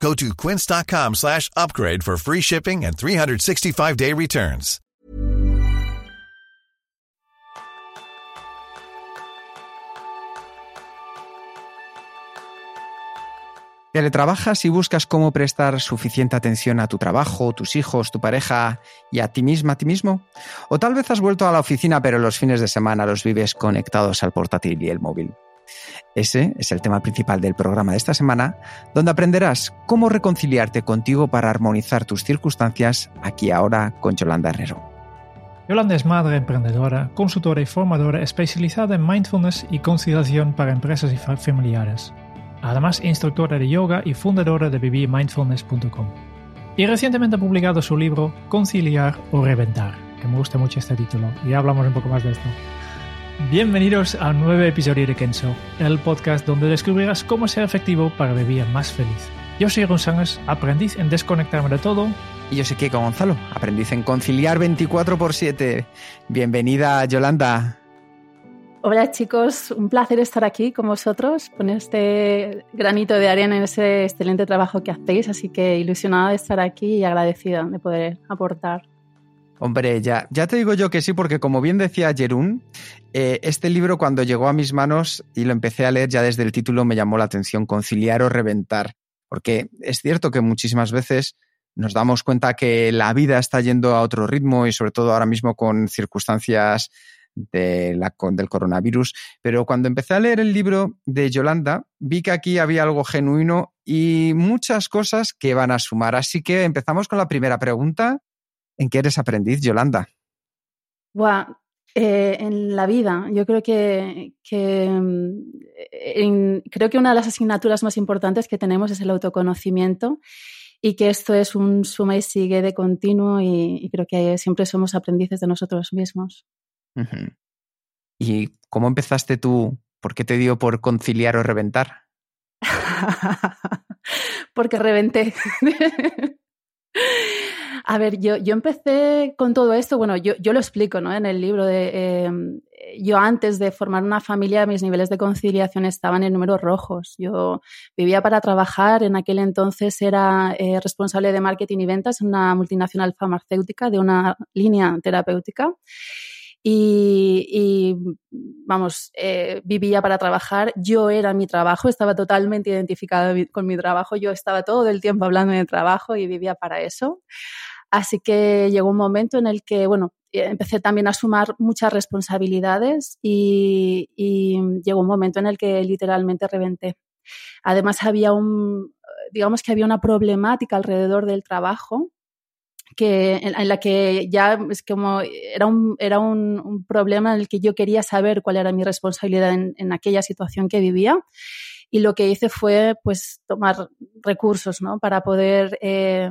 Go to quince.com slash upgrade for free shipping and 365-day returns. Teletrabajas y buscas cómo prestar suficiente atención a tu trabajo, tus hijos, tu pareja y a ti misma, a ti mismo. O tal vez has vuelto a la oficina pero los fines de semana los vives conectados al portátil y el móvil. Ese es el tema principal del programa de esta semana, donde aprenderás cómo reconciliarte contigo para armonizar tus circunstancias aquí ahora con Yolanda Herrero. Yolanda es madre emprendedora, consultora y formadora especializada en mindfulness y conciliación para empresas y familiares. Además, instructora de yoga y fundadora de vivirmindfulness.com. Y recientemente ha publicado su libro Conciliar o Reventar, que me gusta mucho este título, ya hablamos un poco más de esto. Bienvenidos a un nuevo episodio de Kenso, el podcast donde descubrirás cómo ser efectivo para vivir más feliz. Yo soy González, aprendiz en desconectarme de todo. Y yo soy Kiko Gonzalo, aprendiz en conciliar 24 x 7. Bienvenida, Yolanda. Hola chicos, un placer estar aquí con vosotros, con este granito de arena en ese excelente trabajo que hacéis, así que ilusionada de estar aquí y agradecida de poder aportar. Hombre, ya, ya te digo yo que sí, porque como bien decía Jerún, eh, este libro cuando llegó a mis manos y lo empecé a leer ya desde el título me llamó la atención, conciliar o reventar, porque es cierto que muchísimas veces nos damos cuenta que la vida está yendo a otro ritmo y sobre todo ahora mismo con circunstancias del coronavirus, pero cuando empecé a leer el libro de Yolanda vi que aquí había algo genuino y muchas cosas que van a sumar. Así que empezamos con la primera pregunta ¿En qué eres aprendiz, Yolanda? Eh, en la vida, yo creo que, mm, creo que una de las asignaturas más importantes que tenemos es el autoconocimiento y que esto es un suma y sigue de continuo y, creo que siempre somos aprendices de nosotros mismos. ¿Y cómo empezaste tú? ¿Por qué te dio por conciliar o reventar? Porque reventé. A ver, yo, yo empecé con todo esto, bueno, yo, yo lo explico ¿no? en el libro de... Em, yo antes de formar una familia, mis niveles de conciliación estaban en números rojos. Yo vivía para trabajar, en aquel entonces era eh, responsable de marketing y ventas en una multinacional farmacéutica de una línea terapéutica. Y, vamos, eh, vivía para trabajar, yo era mi trabajo, estaba totalmente identificado con mi trabajo, yo estaba todo el tiempo hablando de trabajo y vivía para eso. Así que llegó un momento en el que, bueno, eh, empecé también a sumar muchas responsabilidades y, llegó un momento en el que literalmente reventé. Además, había un, digamos que había una problemática alrededor del trabajo que, en, la que ya es como era, un, era un, problema en el que yo quería saber cuál era mi responsabilidad en, aquella situación que vivía y lo que hice fue pues tomar recursos ¿no? para poder eh,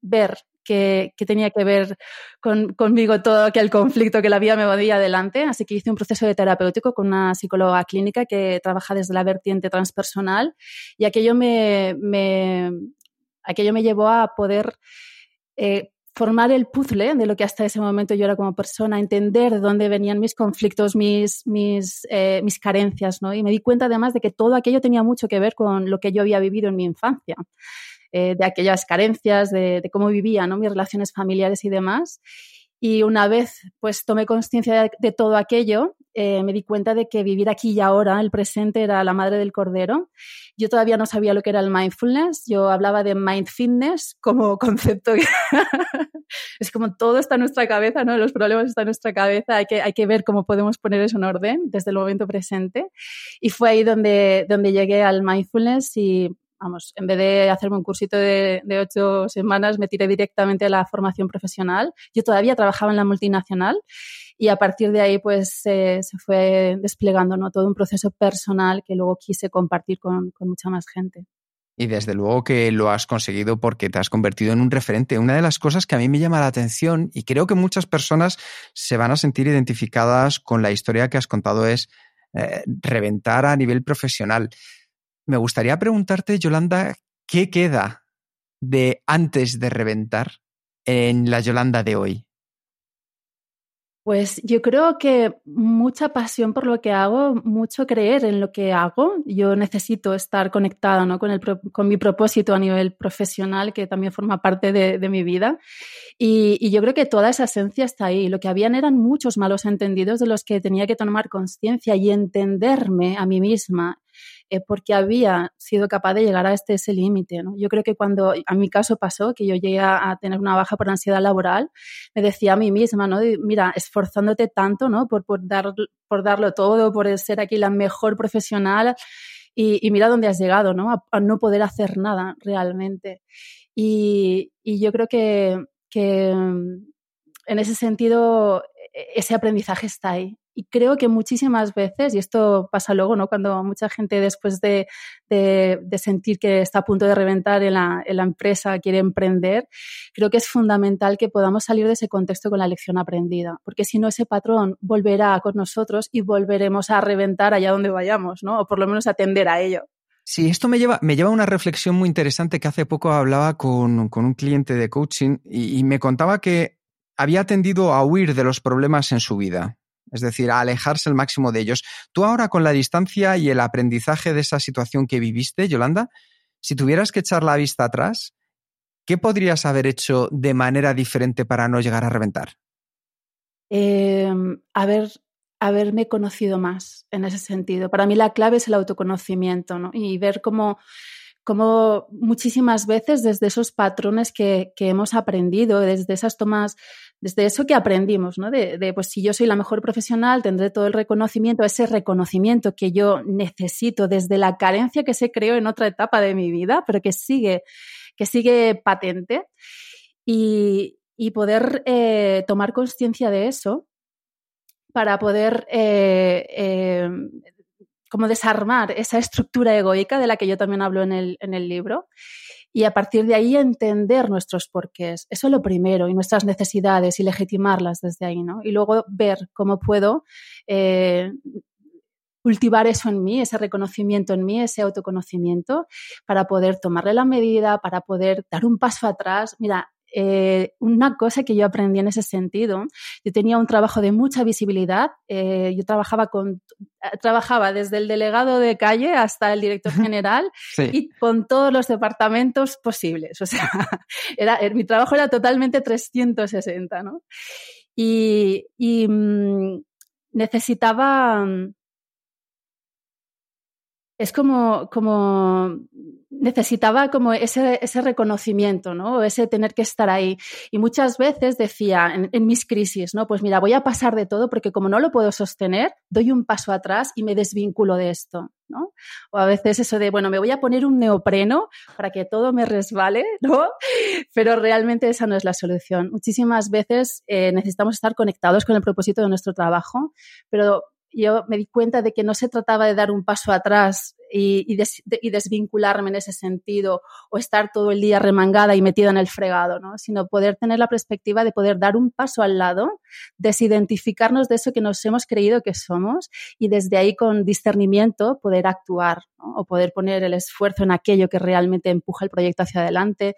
ver que, tenía que ver con, conmigo todo aquel conflicto que la vida me movía adelante. Así que hice un proceso de terapéutico con una psicóloga clínica que trabaja desde la vertiente transpersonal y aquello me, aquello me llevó a poder eh, formar el puzzle de lo que hasta ese momento yo era como persona, entender de dónde venían mis conflictos, mis, mis, eh, mis carencias, ¿no? Y me di cuenta además de que todo aquello tenía mucho que ver con lo que yo había vivido en mi infancia. Eh, de aquellas carencias, de, cómo vivía, ¿no? mis relaciones familiares y demás. Y una vez pues tomé conciencia de, todo aquello, eh, me di cuenta de que vivir aquí y ahora, el presente, era la madre del cordero. Yo todavía no sabía lo que era el mindfulness, yo hablaba de mind fitness como concepto. es como todo está en nuestra cabeza, ¿no? Los problemas están en nuestra cabeza, hay que, hay que ver cómo podemos poner eso en orden desde el momento presente. Y fue ahí donde, donde llegué al mindfulness y vamos, en vez de hacerme un cursito de, ocho semanas, me tiré directamente a la formación profesional. Yo todavía trabajaba en la multinacional y a partir de ahí pues se fue desplegando ¿no? todo un proceso personal que luego quise compartir con, mucha más gente. Y desde luego que lo has conseguido porque te has convertido en un referente. Una de las cosas que a mí me llama la atención y creo que muchas personas se van a sentir identificadas con la historia que has contado es eh, reventar a nivel profesional. Me gustaría preguntarte, Yolanda, ¿qué queda de antes de reventar en la Yolanda de hoy? Pues yo creo que mucha pasión por lo que hago, mucho creer en lo que hago. Yo necesito estar conectada ¿no? con, el, con mi propósito a nivel profesional, que también forma parte de, mi vida. Y, y, yo creo que toda esa esencia está ahí. Lo que habían eran muchos malos entendidos de los que tenía que tomar conciencia y entenderme a mí misma eh, porque había sido capaz de llegar a este ese límite. ¿no? Yo creo que cuando a mi caso pasó, que yo llegué a, tener una baja por ansiedad laboral, me decía a mí misma, ¿no? mira, esforzándote tanto ¿no? por, por, dar, por darlo todo, por ser aquí la mejor profesional. Y, mira dónde has llegado, ¿no? A, no poder hacer nada realmente. Y, y yo creo que, que en ese sentido e, ese aprendizaje está ahí. Y creo que muchísimas veces, y esto pasa luego, ¿no? Cuando mucha gente después de, de, sentir que está a punto de reventar en la, en la, empresa, quiere emprender, creo que es fundamental que podamos salir de ese contexto con la lección aprendida, porque si no ese patrón volverá con nosotros y volveremos a reventar allá donde vayamos, ¿no? O por lo menos atender a ello. Sí, esto me lleva, me lleva a una reflexión muy interesante que hace poco hablaba con, con un cliente de coaching y, y me contaba que había tendido a huir de los problemas en su vida es decir, alejarse al máximo de ellos. Tú ahora con la distancia y el aprendizaje de esa situación que viviste, Yolanda, si tuvieras que echar la vista atrás, ¿qué podrías haber hecho de manera diferente para no llegar a reventar? Eh, haber, haberme conocido más en ese sentido. Para mí la clave es el autoconocimiento ¿no? y ver cómo muchísimas veces desde esos patrones que, que, hemos aprendido, desde esas tomas desde eso que aprendimos, ¿no? De, pues si yo soy la mejor profesional, tendré todo el reconocimiento, ese reconocimiento que yo necesito desde la carencia que se creó en otra etapa de mi vida, pero que sigue, que sigue patente. Y, poder eh, tomar conciencia de eso para poder eh, eh, como desarmar esa estructura egoica de la que yo también hablo en el, en el libro y a partir de ahí entender nuestros porqués. Eso es lo primero, y nuestras necesidades y legitimarlas desde ahí, ¿no? Y luego ver cómo puedo eh, cultivar eso en mí, ese reconocimiento en mí, ese autoconocimiento, para poder tomarle la medida, para poder dar un paso atrás. Mira, eh, una cosa que yo aprendí en ese sentido, yo tenía un trabajo de mucha visibilidad, eh, yo trabajaba con trabajaba desde el delegado de calle hasta el director general y con todos los departamentos posibles. O sea, era, er, mi trabajo era totalmente 360, ¿no? Y, y mm, necesitaba es como, como necesitaba como ese, ese reconocimiento, ¿no? Ese tener que estar ahí. Y muchas veces decía en, mis crisis, ¿no? Pues mira, voy a pasar de todo porque como no lo puedo sostener, doy un paso atrás y me desvinculo de esto, ¿no? O a veces eso de, bueno, me voy a poner un neopreno para que todo me resbale, ¿no? Pero realmente esa no es la solución. Muchísimas veces eh, necesitamos estar conectados con el propósito de nuestro trabajo, pero yo me di cuenta de que no se trataba de dar un paso atrás y, desvincularme en ese sentido o estar todo el día remangada y metida en el fregado, ¿no? sino poder tener la perspectiva de poder dar un paso al lado, desidentificarnos de eso que nos hemos creído que somos y desde ahí con discernimiento poder actuar o poder poner el esfuerzo en aquello que realmente empuja el proyecto hacia adelante.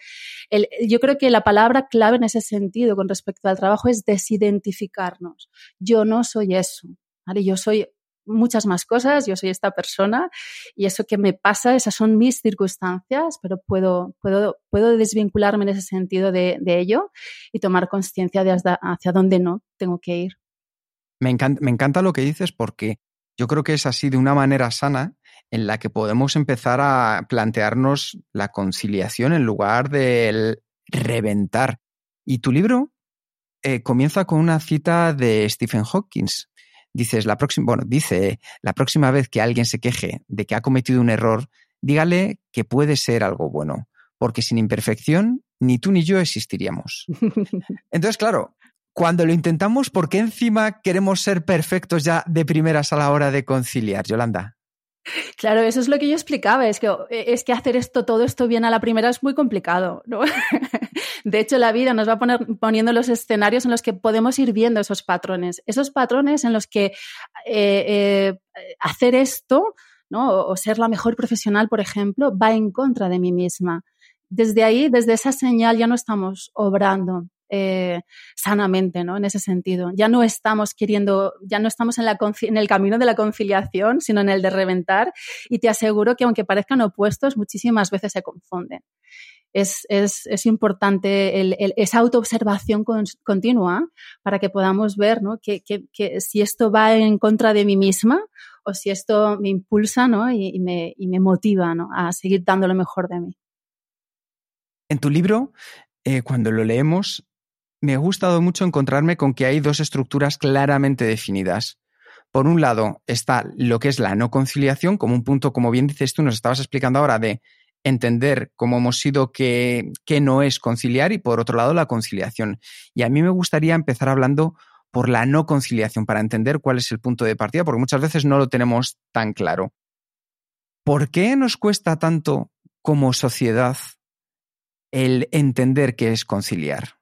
yo creo que la palabra clave en ese sentido con respecto al trabajo es desidentificarnos. Yo no soy eso. Yo soy muchas más cosas, yo soy esta persona y eso que me pasa, esas son mis circunstancias, pero puedo, puedo, puedo desvincularme en ese sentido de, ello y tomar conciencia de hacia dónde no tengo que ir. Me encanta, me encanta lo que dices porque yo creo que es así de una manera sana en la que podemos empezar a plantearnos la conciliación en lugar del reventar. Y tu libro eh, comienza con una cita de Stephen Hawking, dices la próxima, bueno, dice la próxima vez que alguien se queje de que ha cometido un error, dígale que puede ser algo bueno, porque sin imperfección ni tú ni yo existiríamos. Entonces, claro, cuando lo intentamos, ¿por qué encima queremos ser perfectos ya de primeras a la hora de conciliar, Yolanda? Claro, eso es lo que yo explicaba, es que, es que hacer esto, todo esto bien a la primera es muy complicado. ¿no? De hecho, la vida nos va poniendo los escenarios en los que podemos ir viendo esos patrones, esos patrones en los que eh, eh, hacer esto ¿no? o ser la mejor profesional, por ejemplo, va en contra de mí misma. Desde ahí, desde esa señal, ya no estamos obrando eh, sanamente, ¿no? En ese sentido. Ya no estamos queriendo, ya no estamos en, la, en el camino de la conciliación, sino en el de reventar. Y te aseguro que aunque parezcan opuestos, muchísimas veces se confunden. Es, es, importante esa autoobservación continua para que podamos ver ¿no? que, si esto va en contra de mí misma o si esto me impulsa ¿no? y, y, me, y me motiva ¿no? a seguir dando lo mejor de mí. En tu libro, eh, cuando lo leemos, me ha gustado mucho encontrarme con que hay dos estructuras claramente definidas. Por un lado está lo que es la no conciliación, como un punto, como bien dices tú, nos estabas explicando ahora, de entender cómo hemos sido que, que no es conciliar y por otro lado la conciliación. Y a mí me gustaría empezar hablando por la no conciliación para entender cuál es el punto de partida, porque muchas veces no lo tenemos tan claro. ¿Por qué nos cuesta tanto como sociedad el entender qué es conciliar?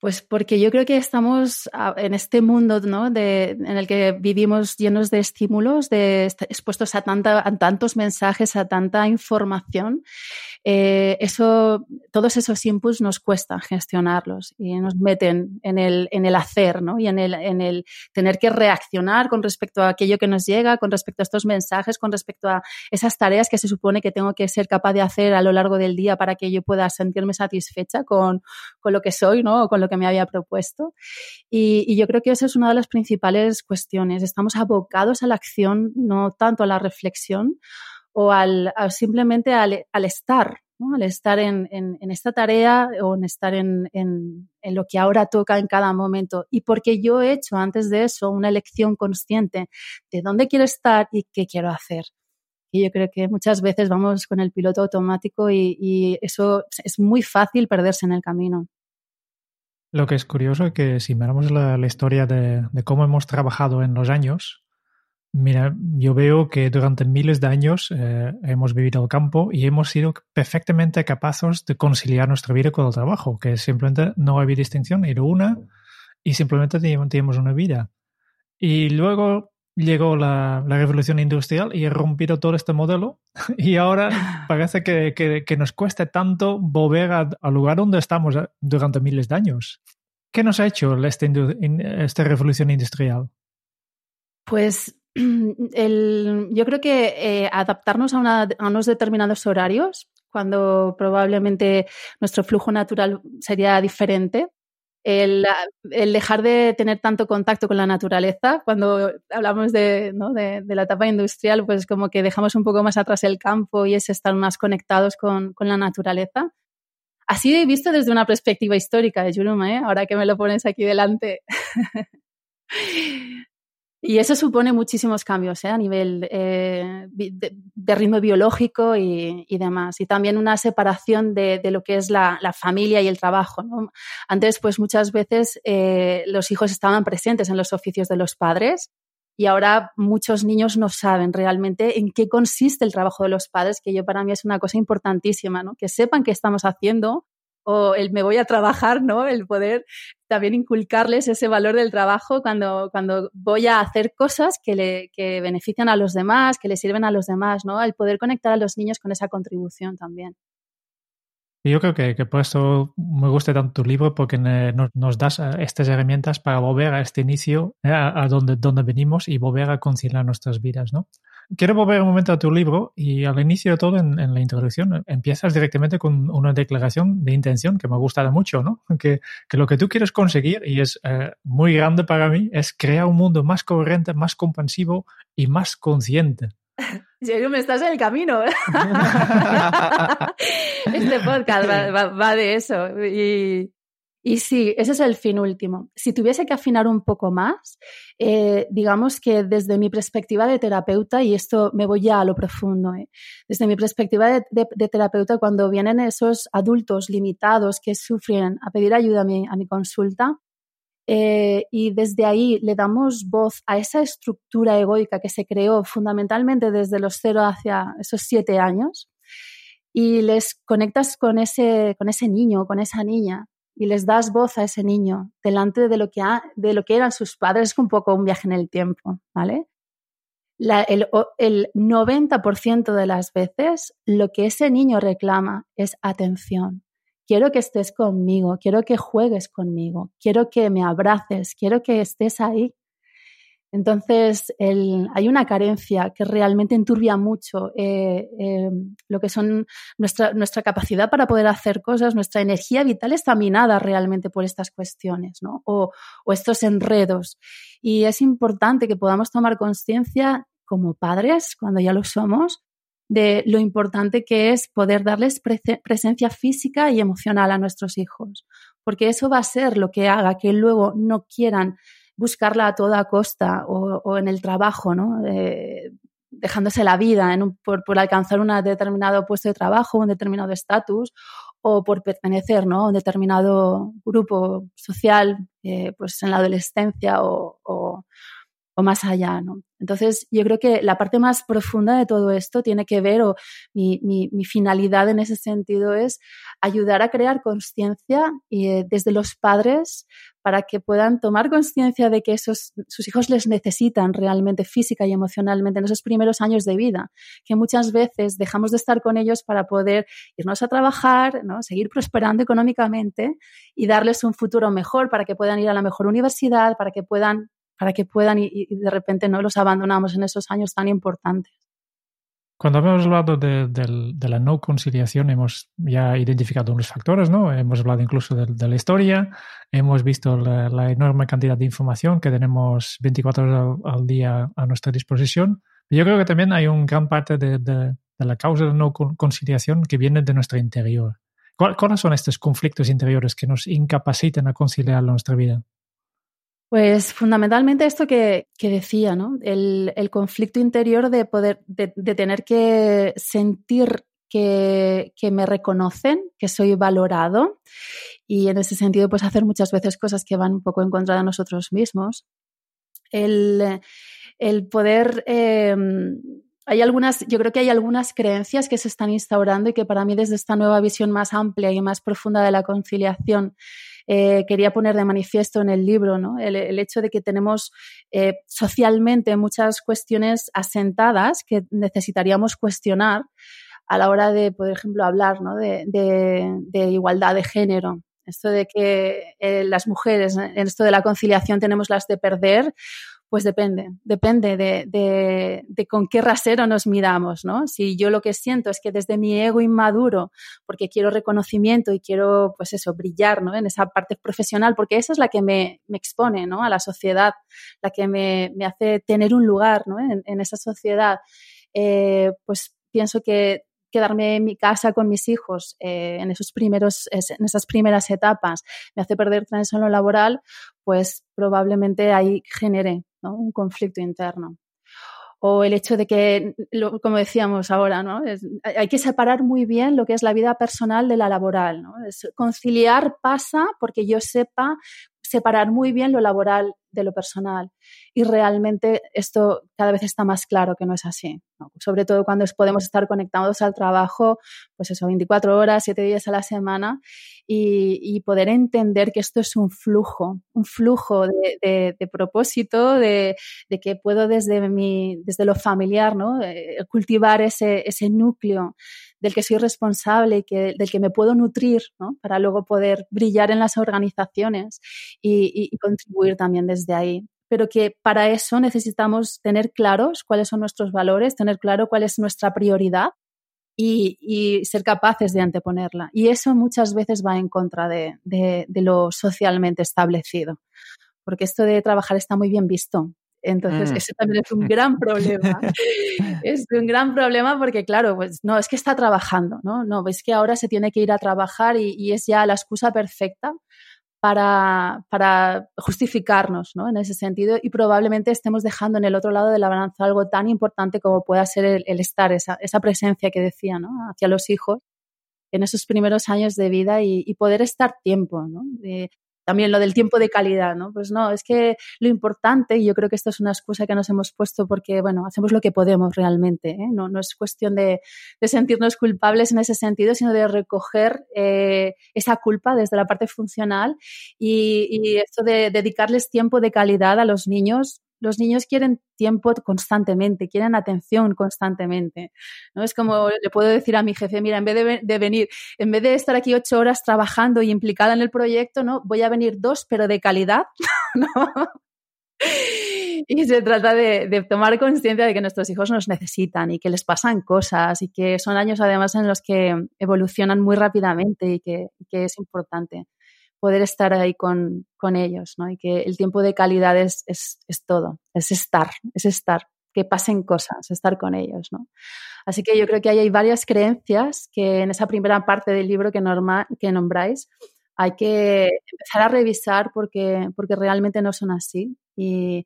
Pues porque yo creo que estamos en este mundo ¿no? de, en el que vivimos llenos de estímulos, de, expuestos a, tanta, tantos mensajes, a tanta información. Eh, eso, todos esos inputs nos cuesta gestionarlos y nos meten en el, hacer ¿no? y en el, en el tener que reaccionar con respecto a aquello que nos llega, con respecto a estos mensajes, con respecto a esas tareas que se supone que tengo que ser capaz de hacer a lo largo del día para que yo pueda sentirme satisfecha con, lo que soy ¿no? con lo que me había propuesto. Y, yo creo que esa es una de las principales cuestiones. Estamos abocados a la acción, no tanto a la reflexión o al, simplemente al, estar, al estar en, esta tarea o en estar en, lo que ahora toca en cada momento. Y porque yo he hecho antes de eso una elección consciente de dónde quiero estar y qué quiero hacer. Y yo creo que muchas veces vamos con el piloto automático y eso es muy fácil perderse en el camino. Lo que es curioso es que si miramos la, historia de, de, cómo hemos trabajado en los años, mira, yo veo que durante miles de años eh, hemos vivido el campo y hemos sido perfectamente capaces de conciliar nuestra vida con el trabajo, que simplemente no había distinción, era una y simplemente teníamos una vida. Y luego llegó la, la, revolución industrial y ha rompido todo este modelo y ahora parece que, nos cueste tanto volver al lugar donde estamos eh, durante miles de años. ¿Qué nos ha hecho esta, esta revolución industrial? Pues yo creo que eh, adaptarnos a, una, a unos determinados horarios, cuando probablemente nuestro flujo natural sería diferente, el, el, dejar de tener tanto contacto con la naturaleza. Cuando hablamos de, ¿no? de, de, la etapa industrial, pues como que dejamos un poco más atrás el campo y es estar más conectados con, con la naturaleza. Así visto desde una perspectiva histórica de Juruma, ¿eh? ahora que me lo pones aquí delante. Y eso supone muchísimos cambios ¿eh? a nivel eh, de, ritmo biológico y, demás. Y también una separación de, de lo que es la, familia y el trabajo. Antes, pues muchas veces eh, los hijos estaban presentes en los oficios de los padres y ahora muchos niños no saben realmente en qué consiste el trabajo de los padres, que yo para mí es una cosa importantísima, ¿no? que sepan qué estamos haciendo o el me voy a trabajar, ¿no? El poder también inculcarles ese valor del trabajo cuando, cuando voy a hacer cosas que, le, que benefician a los demás, que le sirven a los demás, ¿no? El poder conectar a los niños con esa contribución también. Y yo creo que, que, por eso me gusta tanto tu libro, porque nos, nos das eh, estas herramientas para volver a este inicio, eh, a, a donde, donde venimos y volver a conciliar nuestras vidas, ¿no? Quiero volver un momento a tu libro y al inicio de todo, en, en, la introducción, empiezas directamente con una declaración de intención que me ha gustado mucho, ¿no? Que, que lo que tú quieres conseguir, y es eh, muy grande para mí, es crear un mundo más coherente, más comprensivo y más consciente. Yo me estás en el camino. este podcast va, va, va de eso. Y, y sí, ese es el fin último. Si tuviese que afinar un poco más, eh, digamos que desde mi perspectiva de terapeuta, y esto me voy ya a lo profundo, eh, desde mi perspectiva de, terapeuta, cuando vienen esos adultos limitados que sufren a pedir ayuda a mi, a mi consulta, eh, y desde ahí le damos voz a esa estructura egoica que se creó fundamentalmente desde los cero hacia esos siete años y les conectas con ese, con ese niño, con esa niña y les das voz a ese niño delante de lo que, de lo que eran sus padres, es un poco un viaje en el tiempo, ¿vale? el, el 90% de las veces lo que ese niño reclama es atención, quiero que estés conmigo, quiero que juegues conmigo, quiero que me abraces, quiero que estés ahí. Entonces, hay una carencia que realmente enturbia mucho eh, eh, lo que son nuestra, nuestra, capacidad para poder hacer cosas, nuestra energía vital está minada realmente por estas cuestiones ¿no? o, o estos enredos. Y es importante que podamos tomar conciencia como padres, cuando ya lo somos, de lo importante que es poder darles presencia física y emocional a nuestros hijos, porque eso va a ser lo que haga que luego no quieran buscarla a toda costa o, en el trabajo, ¿no? Eh, dejándose la vida por, alcanzar un determinado puesto de trabajo, un determinado estatus o por pertenecer ¿no? a un determinado grupo social eh, pues en la adolescencia o, o más allá, ¿no? Entonces, yo creo que la parte más profunda de todo esto tiene que ver, o mi, finalidad en ese sentido es ayudar a crear conciencia eh, desde los padres para que puedan tomar conciencia de que esos, sus hijos les necesitan realmente física y emocionalmente en esos primeros años de vida, que muchas veces dejamos de estar con ellos para poder irnos a trabajar, ¿no? seguir prosperando económicamente y darles un futuro mejor para que puedan ir a la mejor universidad, para que puedan para que puedan y, de repente no los abandonamos en esos años tan importantes. Cuando hemos hablado de, la no conciliación, hemos ya identificado unos factores, ¿no? Hemos hablado incluso de, la historia, hemos visto la, enorme cantidad de información que tenemos 24 horas al, día a nuestra disposición. Yo creo que también hay una gran parte de, la causa de la no conciliación que viene de nuestro interior. ¿Cuáles son estos conflictos interiores que nos incapacitan a conciliar nuestra vida? Pues fundamentalmente esto que, decía, ¿no? El, conflicto interior de poder, de, tener que sentir que, me reconocen, que soy valorado y en ese sentido pues hacer muchas veces cosas que van un poco en contra de nosotros mismos. El, poder... Em, hay algunas, yo creo que hay algunas creencias que se están instaurando y que para mí desde esta nueva visión más amplia y más profunda de la conciliación eh, quería poner de manifiesto en el libro, ¿no? el, hecho de que tenemos eh, socialmente muchas cuestiones asentadas que necesitaríamos cuestionar a la hora de, por ejemplo, hablar ¿no? de, igualdad de género. Esto de que eh, las mujeres en esto de la conciliación tenemos las de perder pues depende, depende de, de, con qué rasero nos miramos, ¿no? Si yo lo que siento es que desde mi ego inmaduro, porque quiero reconocimiento y quiero, pues eso, brillar, ¿no? En esa parte profesional, porque esa es la que me, me expone, ¿no? A la sociedad, la que me, me hace tener un lugar, ¿no? En, esa sociedad, eh, pues pienso que quedarme en mi casa con mis hijos eh, en, esos primeros, en esas primeras etapas me hace perder en lo laboral, pues probablemente ahí genere un conflicto interno. O el hecho de que, como decíamos ahora, ¿no? hay que separar muy bien lo que es la vida personal de la laboral. ¿no? conciliar pasa porque yo sepa separar muy bien lo laboral de lo personal. Y realmente esto cada vez está más claro que no es así. Sobre todo cuando podemos estar conectados al trabajo, pues eso, 24 horas, 7 días a la semana y, poder entender que esto es un flujo, un flujo de, propósito, de, que puedo desde, mi, desde lo familiar ¿no? Eh, cultivar ese, ese núcleo del que soy responsable, que, del que me puedo nutrir para luego poder brillar en las organizaciones y, contribuir también desde ahí pero que para eso necesitamos tener claros cuáles son nuestros valores, tener claro cuál es nuestra prioridad y, ser capaces de anteponerla. Y eso muchas veces va en contra de, lo socialmente establecido, porque esto de trabajar está muy bien visto. Entonces, mm. eso también es un gran problema. es un gran problema porque, claro, pues no, es que está trabajando, ¿no? No, es que ahora se tiene que ir a trabajar y, es ya la excusa perfecta para, para, justificarnos ¿no? en ese sentido y probablemente estemos dejando en el otro lado de la balanza algo tan importante como pueda ser el, estar, esa, esa, presencia que decía ¿no? hacia los hijos en esos primeros años de vida y, poder estar tiempo. ¿no? También lo del tiempo de calidad, ¿no? Pues no, es que lo importante, y yo creo que esto es una excusa que nos hemos puesto porque, bueno, hacemos lo que podemos realmente, ¿eh? no, no es cuestión de, de, sentirnos culpables en ese sentido, sino de recoger eh, esa culpa desde la parte funcional y, y esto de dedicarles tiempo de calidad a los niños los niños quieren tiempo constantemente, quieren atención constantemente. ¿no? Es como le puedo decir a mi jefe, mira, en vez de, venir, en vez de estar aquí ocho horas trabajando y implicada en el proyecto, ¿no? Voy a venir dos, pero de calidad, Y se trata de, tomar conciencia de que nuestros hijos nos necesitan y que les pasan cosas y que son años además en los que evolucionan muy rápidamente y que es importante poder estar ahí con, con ellos, ¿no? Y que el tiempo de calidad es, es, es, todo, es estar, es estar, que pasen cosas, estar con ellos, ¿no? Así que yo creo que ahí hay varias creencias que en esa primera parte del libro que, norma, que nombráis hay que empezar a revisar porque, porque realmente no son así y,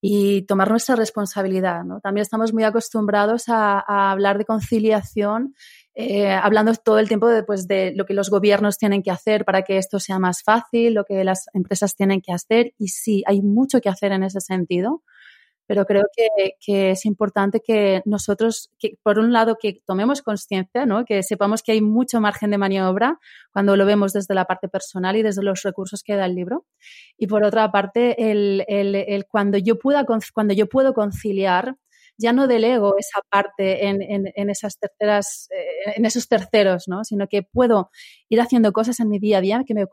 y tomar nuestra responsabilidad, ¿no? También estamos muy acostumbrados a, a hablar de conciliación eh, hablando todo el tiempo de, pues, de lo que los gobiernos tienen que hacer para que esto sea más fácil, lo que las empresas tienen que hacer. Y sí, hay mucho que hacer en ese sentido, pero creo que, que es importante que nosotros, que, por un lado, que tomemos conciencia, ¿no? que sepamos que hay mucho margen de maniobra cuando lo vemos desde la parte personal y desde los recursos que da el libro. Y por otra parte, el, el, el cuando, yo pueda, cuando yo puedo conciliar ya no delego esa parte en, en, esas terceras, eh, en esos terceros, ¿no? Sino que puedo ir haciendo cosas en mi día a día que me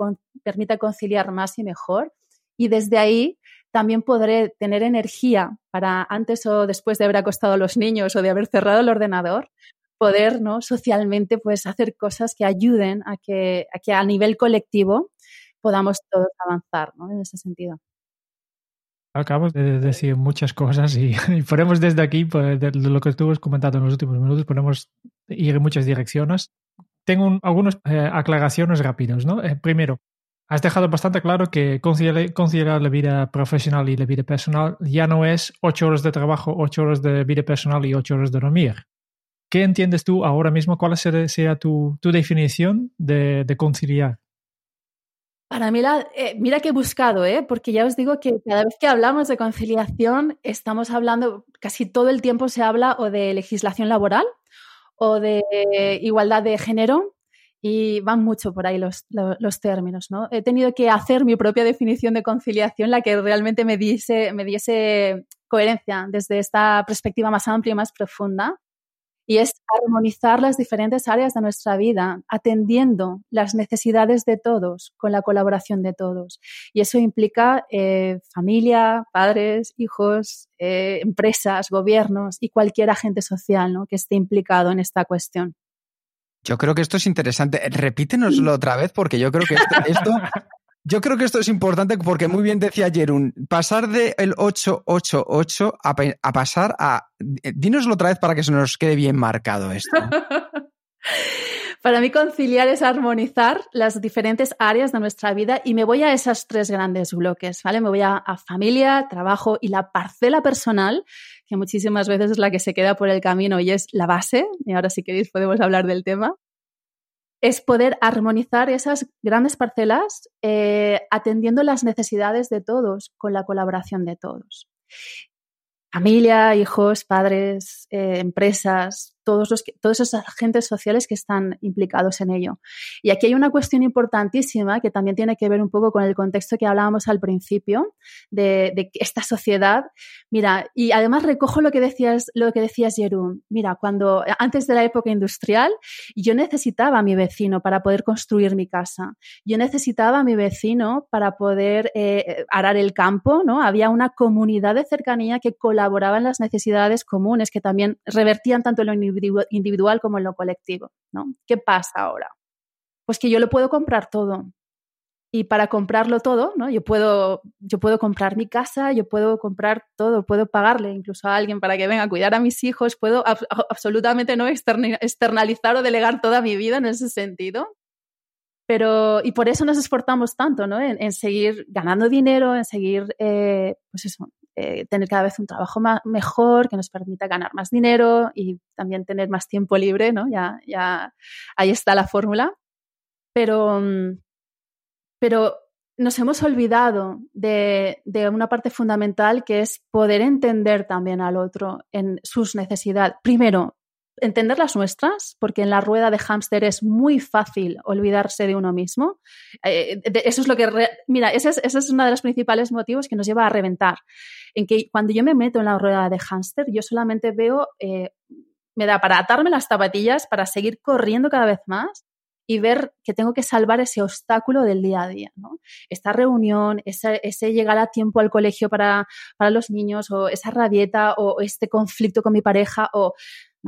permita conciliar más y mejor. Y desde ahí también podré tener energía para antes o después de haber acostado a los niños o de haber cerrado el ordenador, poder, ¿no? Socialmente, pues hacer cosas que ayuden a que a, que a nivel colectivo podamos todos avanzar, ¿no? En ese sentido. Acabamos de decir muchas cosas y, podemos desde aquí, pues, de lo que tú has comentado en los últimos minutos, podemos ir en muchas direcciones. Tengo algunas eh, aclaraciones rápidas. ¿no? Eh, primero, has dejado bastante claro que conciliar, la vida profesional y la vida personal ya no es ocho horas de trabajo, ocho horas de vida personal y ocho horas de dormir. ¿Qué entiendes tú ahora mismo? ¿Cuál sería tu, tu definición de, de conciliar? Para mí, eh, mira que he buscado, ¿eh? porque ya os digo que cada vez que hablamos de conciliación, estamos hablando, casi todo el tiempo se habla o de legislación laboral o de igualdad de género y van mucho por ahí los, los, términos. ¿no? He tenido que hacer mi propia definición de conciliación, la que realmente me diese, me diese coherencia desde esta perspectiva más amplia y más profunda y es armonizar las diferentes áreas de nuestra vida, atendiendo las necesidades de todos, con la colaboración de todos. Y eso implica eh, familia, padres, hijos, eh, empresas, gobiernos y cualquier agente social ¿no? que esté implicado en esta cuestión. Yo creo que esto es interesante. Repítenoslo otra vez porque yo creo que esto Yo creo que esto es importante porque muy bien decía Jerún, pasar del 888 a, a pasar a... Dínoslo otra vez para que se nos quede bien marcado esto. Para mí conciliar es armonizar las diferentes áreas de nuestra vida y me voy a esos tres grandes bloques, ¿vale? Me voy a, familia, trabajo y la parcela personal, que muchísimas veces es la que se queda por el camino y es la base, y ahora si queréis podemos hablar del tema es poder armonizar esas grandes parcelas eh, atendiendo las necesidades de todos, con la colaboración de todos. Familia, hijos, padres, eh, empresas, todos, los todos esos agentes sociales que están implicados en ello. Y aquí hay una cuestión importantísima que también tiene que ver un poco con el contexto que hablábamos al principio de, esta sociedad. Mira, y además recojo lo que decías, lo que decías, Jerón. Mira, cuando antes de la época industrial, yo necesitaba a mi vecino para poder construir mi casa. Yo necesitaba a mi vecino para poder eh, arar el campo, ¿no? Había una comunidad de cercanía que colaboraba en las necesidades comunes, que también revertían tanto en lo individual como en lo colectivo, ¿no? ¿Qué pasa ahora? Pues que yo lo puedo comprar todo. Y para comprarlo todo, ¿no? Yo puedo, yo puedo comprar mi casa, yo puedo comprar todo, puedo pagarle incluso a alguien para que venga a cuidar a mis hijos, puedo absolutamente no externalizar o delegar toda mi vida en ese sentido. Pero, y por eso nos exportamos tanto, ¿no? En, seguir ganando dinero, en seguir, eh, pues eso, eh, tener cada vez un trabajo mejor que nos permita ganar más dinero y también tener más tiempo libre, ¿no? Ya, ya ahí está la fórmula. Pero, mm, pero nos hemos olvidado de, una parte fundamental que es poder entender también al otro en sus necesidades. Primero, entender las nuestras, porque en la rueda de hámster es muy fácil olvidarse de uno mismo. Eh, eso es lo que. mira, ese es, uno de los principales motivos que nos lleva a reventar. En que cuando yo me meto en la rueda de hámster, yo solamente veo. Eh, me da para atarme las zapatillas, para seguir corriendo cada vez más y ver que tengo que salvar ese obstáculo del día a día. Esta reunión, ese, llegar a tiempo al colegio para, los niños, o esa rabieta, o este conflicto con mi pareja, o,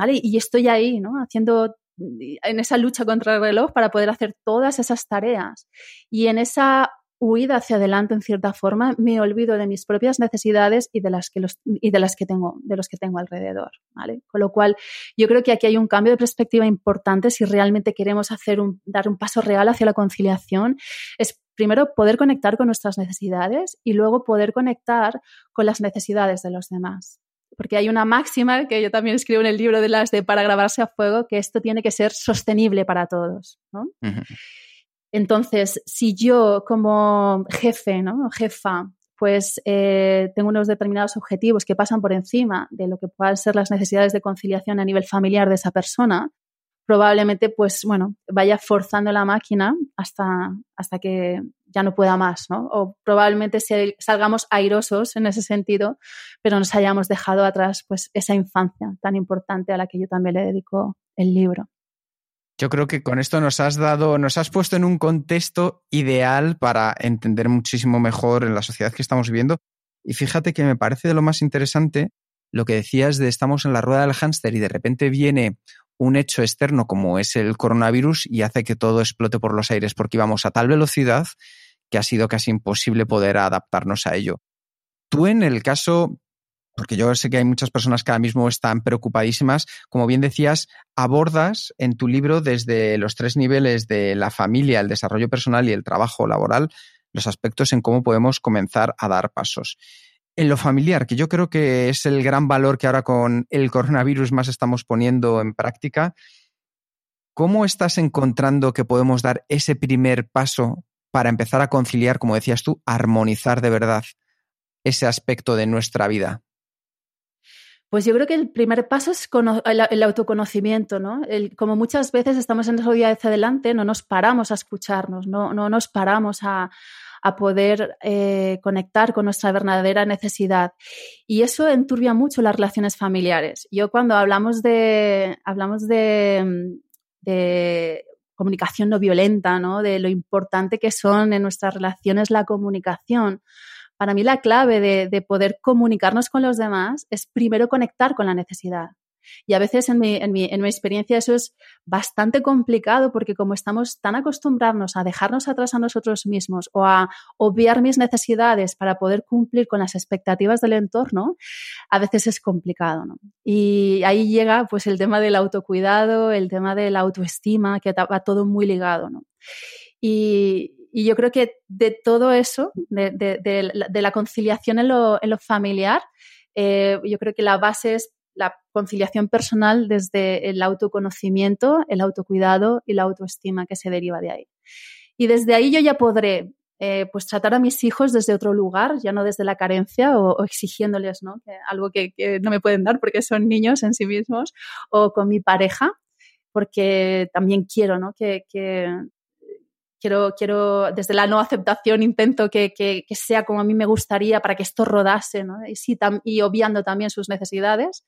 Y estoy ahí, ¿no? Haciendo en esa lucha contra el reloj para poder hacer todas esas tareas. Y en esa huida hacia adelante en cierta forma, me olvido de mis propias necesidades y de las que los, y de que tengo, de los que tengo alrededor, ¿vale? Con lo cual, yo creo que aquí hay un cambio de perspectiva importante si realmente queremos hacer un, dar un paso real hacia la conciliación, es primero poder conectar con nuestras necesidades y luego poder conectar con las necesidades de los demás. Porque hay una máxima que yo también escribo en el libro de las de para grabarse a fuego, que esto tiene que ser sostenible para todos. ¿no? Entonces, si yo como jefe, ¿no? jefa, pues eh, tengo unos determinados objetivos que pasan por encima de lo que puedan ser las necesidades de conciliación a nivel familiar de esa persona, probablemente, pues bueno, vaya forzando la máquina hasta, hasta que ya no pueda más, ¿no? O probablemente salgamos airosos en ese sentido, pero nos hayamos dejado atrás, pues, esa infancia tan importante a la que yo también le dedico el libro. Yo creo que con esto nos has dado, nos has puesto en un contexto ideal para entender muchísimo mejor en la sociedad que estamos viviendo. Y fíjate que me parece de lo más interesante lo que decías de estamos en la rueda del hámster y de repente viene un hecho externo como es el coronavirus y hace que todo explote por los aires porque íbamos a tal velocidad que ha sido casi imposible poder adaptarnos a ello. Tú en el caso porque yo sé que hay muchas personas que ahora mismo están preocupadísimas. Como bien decías, abordas en tu libro desde los tres niveles de la familia, el desarrollo personal y el trabajo laboral los aspectos en cómo podemos comenzar a dar pasos. En lo familiar, que yo creo que es el gran valor que ahora con el coronavirus más estamos poniendo en práctica, ¿cómo estás encontrando que podemos dar ese primer paso para empezar a conciliar, como decías tú, armonizar de verdad ese aspecto de nuestra vida? Pues yo creo que el primer paso es el, autoconocimiento, ¿no? como muchas veces estamos en esa vida hacia adelante, no nos paramos a escucharnos, no, no nos paramos a, poder eh, conectar con nuestra verdadera necesidad. Y eso enturbia mucho las relaciones familiares. Yo cuando hablamos de, hablamos de comunicación no violenta, ¿no? de lo importante que son en nuestras relaciones la comunicación, para mí la clave de, poder comunicarnos con los demás es primero conectar con la necesidad. Y a veces en mi, en, mi, en mi, experiencia eso es bastante complicado porque como estamos tan acostumbrados a dejarnos atrás a nosotros mismos o a obviar mis necesidades para poder cumplir con las expectativas del entorno, a veces es complicado. Y ahí llega pues el tema del autocuidado, el tema de la autoestima, que va todo muy ligado. ¿no? Y, y yo creo que de todo eso, de, la conciliación en lo, familiar, eh, yo creo que la base es la conciliación personal desde el autoconocimiento, el autocuidado y la autoestima que se deriva de ahí. Y desde ahí yo ya podré eh, pues tratar a mis hijos desde otro lugar, ya no desde la carencia o, exigiéndoles ¿no? algo que, no me pueden dar porque son niños en sí mismos, o con mi pareja, porque también quiero ¿no? que, quiero, quiero desde la no aceptación intento que, que, sea como a mí me gustaría para que esto rodase, ¿no? Y, sí, y obviando también sus necesidades.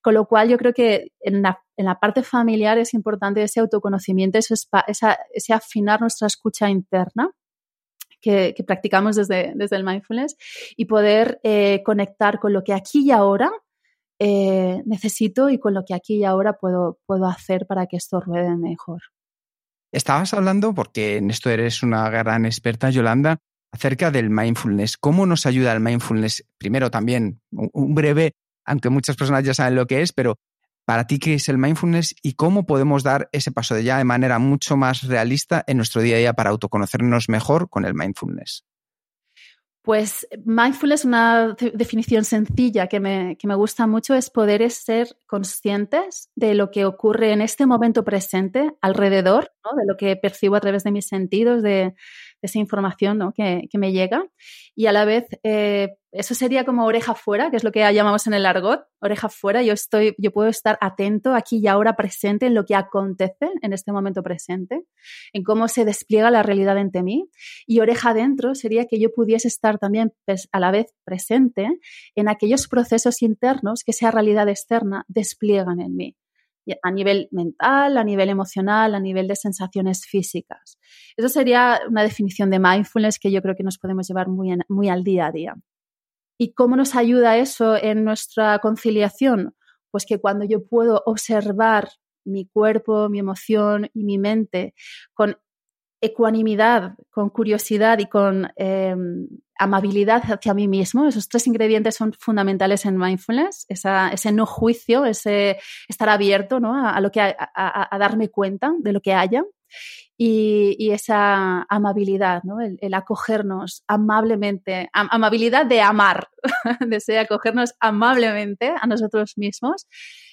Con lo cual yo creo que en la, en la parte familiar es importante ese autoconocimiento, ese, ese afinar nuestra escucha interna. Que, que, practicamos desde, desde el mindfulness y poder eh, conectar con lo que aquí y ahora eh, necesito y con lo que aquí y ahora puedo, puedo hacer para que esto ruede mejor. Estabas hablando, porque en esto eres una gran experta, Yolanda, acerca del mindfulness. ¿Cómo nos ayuda el mindfulness? Primero también un breve, aunque muchas personas ya saben lo que es, pero para ti, ¿qué es el mindfulness y cómo podemos dar ese paso de ya de manera mucho más realista en nuestro día a día para autoconocernos mejor con el mindfulness? Pues mindfulness, una definición sencilla que me, gusta mucho, es poder ser conscientes de lo que ocurre en este momento presente alrededor, de lo que percibo a través de mis sentidos, de, esa información ¿no? que, que, me llega y a la vez eh, eso sería como oreja fuera, que es lo que llamamos en el argot, oreja fuera. Yo estoy, yo puedo estar atento aquí y ahora presente en lo que acontece en este momento presente, en cómo se despliega la realidad ante mí. Y oreja adentro sería que yo pudiese estar también pues, a la vez presente en aquellos procesos internos que esa realidad externa despliegan en mí a nivel mental, a nivel emocional, a nivel de sensaciones físicas. Eso sería una definición de mindfulness que yo creo que nos podemos llevar muy, muy al día a día. ¿Y cómo nos ayuda eso en nuestra conciliación? Pues que cuando yo puedo observar mi cuerpo, mi emoción y mi mente con ecuanimidad, con curiosidad y con em, amabilidad hacia mí mismo. Esos tres ingredientes son fundamentales en mindfulness, ese no juicio, ese estar abierto a, lo que, a, darme cuenta de lo que haya y, esa amabilidad, ¿no? el, acogernos amablemente, amabilidad de amar, de acogernos amablemente a nosotros mismos.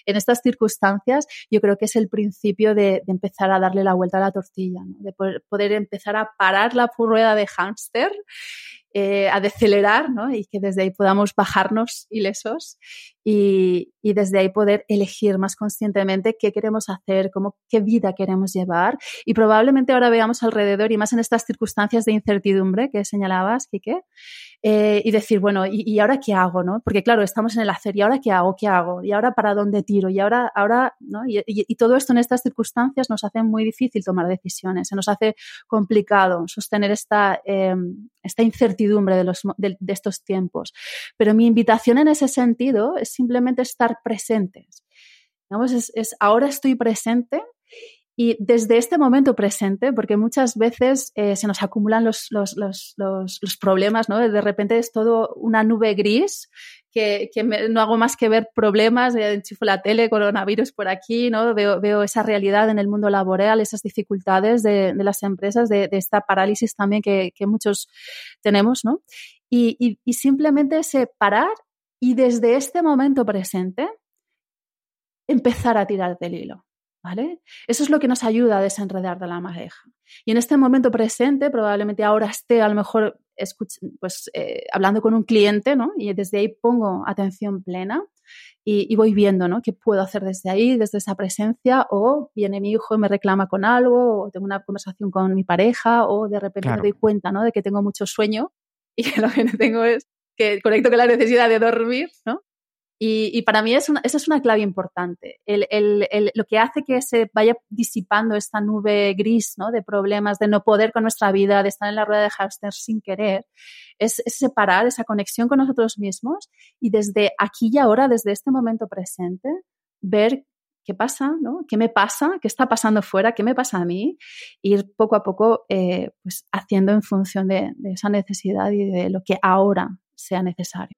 En estas circunstancias, yo creo que es el principio de, empezar a darle la vuelta a la tortilla, de poder, poder, empezar a parar la rueda de hámster eh, a decelerar ¿no? y que desde ahí podamos bajarnos ilesos y, y, desde ahí poder elegir más conscientemente qué queremos hacer, cómo, qué vida queremos llevar. Y probablemente ahora veamos alrededor, y más en estas circunstancias de incertidumbre que señalabas, Quique, eh, y decir, bueno, ¿y, ahora qué hago? ¿no? Porque claro, estamos en el hacer, ¿y ahora qué hago? ¿Qué hago? ¿Y ahora para dónde tiro? Y ahora, ahora ¿no? y, y todo esto en estas circunstancias nos hace muy difícil tomar decisiones, se nos hace complicado sostener esta, eh, esta incertidumbre de, estos tiempos. Pero mi invitación en ese sentido es simplemente estar presentes. es, es, ahora estoy presente y desde este momento presente, porque muchas veces eh, se nos acumulan los, los, los, los, problemas, ¿no? De repente es todo una nube gris que, no hago más que ver problemas, eh, enchufo la tele, coronavirus por aquí, ¿no? Veo, veo esa realidad en el mundo laboral, esas dificultades de, de las empresas, de, de, esta parálisis también que, que muchos tenemos, ¿no? Y, y, y simplemente separar y desde este momento presente empezar a tirar del hilo. ¿Vale? Eso es lo que nos ayuda a desenredar de la madeja. Y en este momento presente, probablemente ahora esté a lo mejor pues, eh, hablando con un cliente, ¿no? Y desde ahí pongo atención plena y, voy viendo, ¿no? ¿Qué puedo hacer desde ahí, desde esa presencia? O viene mi hijo y me reclama con algo, o tengo una conversación con mi pareja, o de repente me doy cuenta, ¿no? De que tengo mucho sueño y que lo que tengo es que conecto con la necesidad de dormir, ¿no? Y, para mí es una, esa es una clave importante. El, el, el, lo que hace que se vaya disipando esta nube gris ¿no? de problemas, de no poder con nuestra vida, de estar en la rueda de hámster sin querer, es, es, separar esa conexión con nosotros mismos y desde aquí y ahora, desde este momento presente, ver qué pasa, ¿no? ¿Qué me pasa? ¿Qué está pasando fuera? ¿Qué me pasa a mí? Ir poco a poco eh, pues haciendo en función de, de esa necesidad y de lo que ahora sea necesario.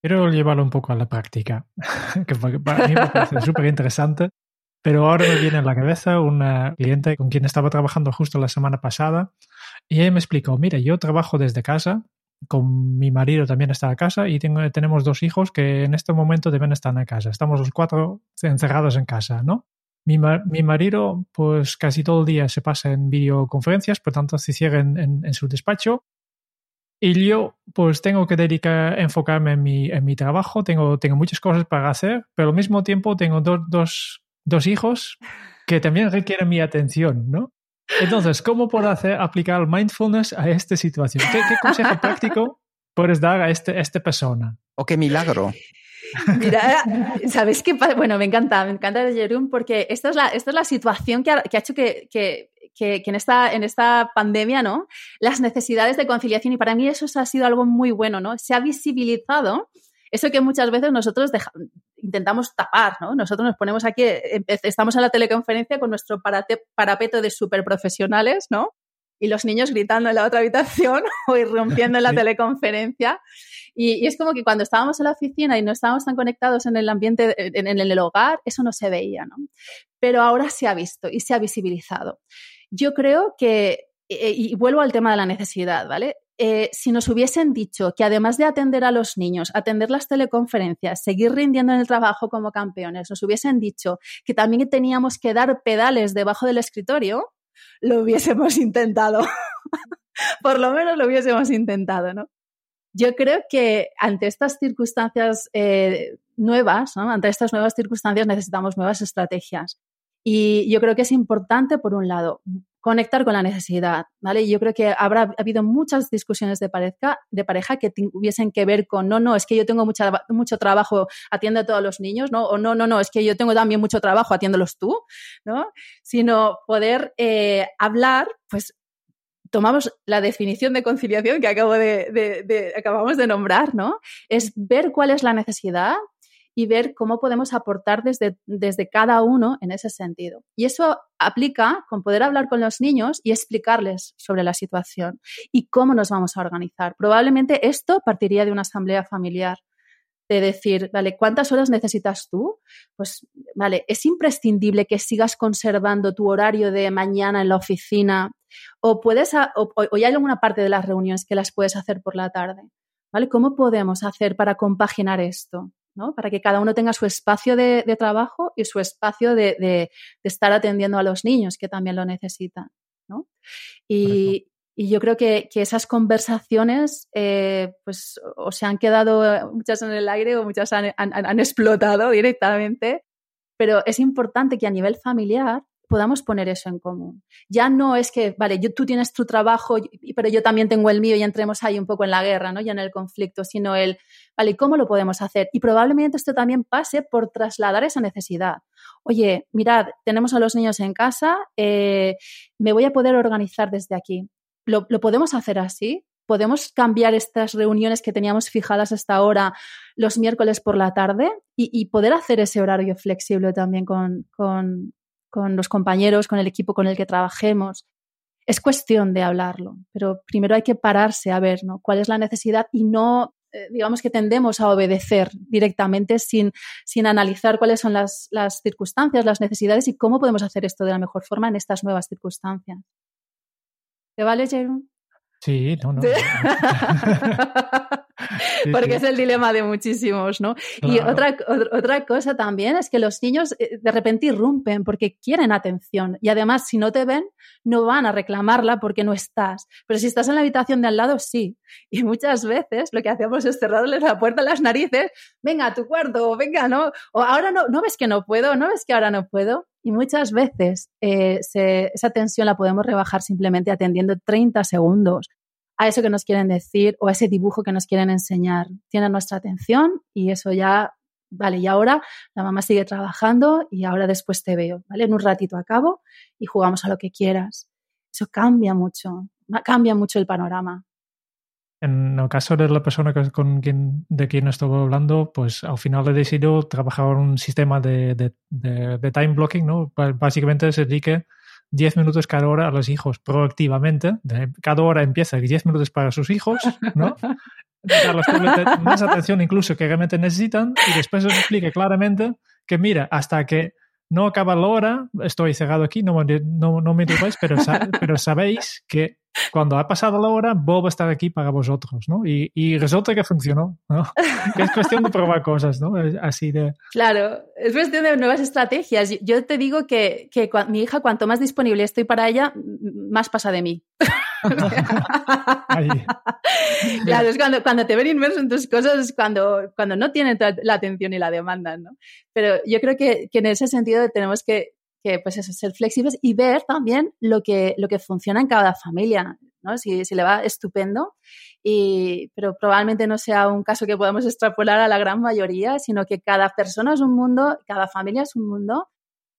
Quiero llevarlo un poco a la práctica, que para mí me parece súper interesante. Pero ahora me viene a la cabeza una cliente con quien estaba trabajando justo la semana pasada y ella me explicó, mira, yo trabajo desde casa, con mi marido también está a casa y tengo, tenemos dos hijos que en este momento deben estar en casa. Estamos los cuatro encerrados en casa, ¿no? Mi, mi marido, pues casi todo el día se pasa en videoconferencias, por tanto se cierra en, en su despacho y yo, pues tengo que dedicar, enfocarme en mi, en mi trabajo, tengo, tengo muchas cosas para hacer, pero al mismo tiempo tengo dos, dos hijos que también requieren mi atención, ¿no? Entonces, ¿cómo puedo hacer, aplicar mindfulness a esta situación? ¿Qué, consejo práctico puedes dar a, este, esta persona? O qué milagro. Mira, ¿sabes qué? Bueno, me encanta, me encanta Jerome porque esta es la, esta es la situación que ha, que ha hecho que, que, que, en, esta, en esta pandemia, ¿no? Las necesidades de conciliación, y para mí eso ha sido algo muy bueno, ¿no? Se ha visibilizado eso que muchas veces nosotros intentamos tapar, ¿no? Nosotros nos ponemos aquí, estamos en la teleconferencia con nuestro parapeto de super profesionales, ¿no? Y los niños gritando en la otra habitación o irrumpiendo en la teleconferencia. Y, es como que cuando estábamos en la oficina y no estábamos tan conectados en el ambiente, en, en el hogar, eso no se veía, ¿no? Pero ahora se ha visto y se ha visibilizado. Yo creo que, eh, y vuelvo al tema de la necesidad, ¿vale? Eh, si nos hubiesen dicho que además de atender a los niños, atender las teleconferencias, seguir rindiendo en el trabajo como campeones, nos hubiesen dicho que también teníamos que dar pedales debajo del escritorio, lo hubiésemos intentado. Por lo menos lo hubiésemos intentado, ¿no? Yo creo que ante estas circunstancias eh, nuevas, ante estas nuevas circunstancias necesitamos nuevas estrategias. Y yo creo que es importante, por un lado, conectar con la necesidad, ¿vale? Yo creo que habrá habido muchas discusiones de pareja, de pareja que tuviesen que ver con, no, no, es que yo tengo mucha, mucho trabajo, atiende a todos los niños, ¿no? O no, no, no, es que yo tengo también mucho trabajo, atiéndolos tú, ¿no? Sino poder eh, hablar, pues tomamos la definición de conciliación que acabo de, acabamos de nombrar, ¿no? Es ver cuál es la necesidad, y ver cómo podemos aportar desde, desde cada uno en ese sentido. Y eso aplica con poder hablar con los niños y explicarles sobre la situación y cómo nos vamos a organizar. Probablemente esto partiría de una asamblea familiar de decir, vale, ¿cuántas horas necesitas tú? Pues, vale, es imprescindible que sigas conservando tu horario de mañana en la oficina o puedes, o, o hay alguna parte de las reuniones que las puedes hacer por la tarde, ¿vale? ¿Cómo podemos hacer para compaginar esto? Para que cada uno tenga su espacio de, trabajo y su espacio de, estar atendiendo a los niños que también lo necesitan, Y, yo creo que, esas conversaciones, eh, pues, o se han quedado muchas en el aire o muchas han, han explotado directamente, pero es importante que a nivel familiar podamos poner eso en común. Ya no es que, vale, tú tienes tu trabajo, pero yo también tengo el mío y entremos ahí un poco en la guerra, ¿no? Ya en el conflicto, sino el, vale, ¿cómo lo podemos hacer? Y probablemente esto también pase por trasladar esa necesidad. Oye, mirad, tenemos a los niños en casa, eh, me voy a poder organizar desde aquí. ¿Lo, podemos hacer así? podemos cambiar estas reuniones que teníamos fijadas hasta ahora los miércoles por la tarde y, poder hacer ese horario flexible también con los compañeros, con el equipo con el que trabajemos. Es cuestión de hablarlo, pero primero hay que pararse a ver ¿no? cuál es la necesidad y no, eh, digamos que tendemos a obedecer directamente sin, sin analizar cuáles son las, las circunstancias, las necesidades y cómo podemos hacer esto de la mejor forma en estas nuevas circunstancias. ¿Te vale, Jerome? Sí, no, no. Porque es el dilema de muchísimos, ¿no? Y otra, otra cosa también es que los niños eh, de repente irrumpen porque quieren atención y además si no te ven no van a reclamarla porque no estás. Pero si estás en la habitación de al lado, sí. Y muchas veces lo que hacemos es cerrarles la puerta a las narices, venga a tu cuarto, venga, ¿no? O ahora no, no ves que no puedo, no ves que ahora no puedo. Y muchas veces eh, esa tensión la podemos rebajar simplemente atendiendo 30 segundos a eso que nos quieren decir o a ese dibujo que nos quieren enseñar. Tienen nuestra atención y eso ya, vale, y ahora la mamá sigue trabajando y ahora después te veo, ¿vale? En un ratito acabo y jugamos a lo que quieras. Eso cambia mucho, cambia mucho el panorama. En el caso de la persona con quien, de quien estuve hablando, pues al final he decidido trabajar un sistema de, de, time blocking, ¿no? Básicamente se dedique 10 minutos cada hora a los hijos proactivamente. Cada hora empieza 10 minutos para sus hijos, ¿no? Darles más atención incluso que realmente necesitan y después os explique claramente que mira, hasta que no acaba la hora, estoy cerrado aquí, no, no, no me interrupáis, pero, pero sabéis que cuando ha pasado la hora, Bob a estar aquí para vosotros, ¿no? Y, y resulta que funcionó, ¿no? es cuestión de probar cosas, ¿no? Así de... Claro, es cuestión de nuevas estrategias. Yo te digo que, que mi hija, cuanto más disponible estoy para ella, más pasa de mí. claro, es cuando, cuando te ven inmerso en tus cosas, es cuando, cuando no tienen la atención y la demanda, ¿no? Pero yo creo que, que en ese sentido tenemos que, que pues eso, ser flexibles y ver también lo que, lo que funciona en cada familia. ¿no? Si, si le va estupendo, y, pero probablemente no sea un caso que podamos extrapolar a la gran mayoría, sino que cada persona es un mundo, cada familia es un mundo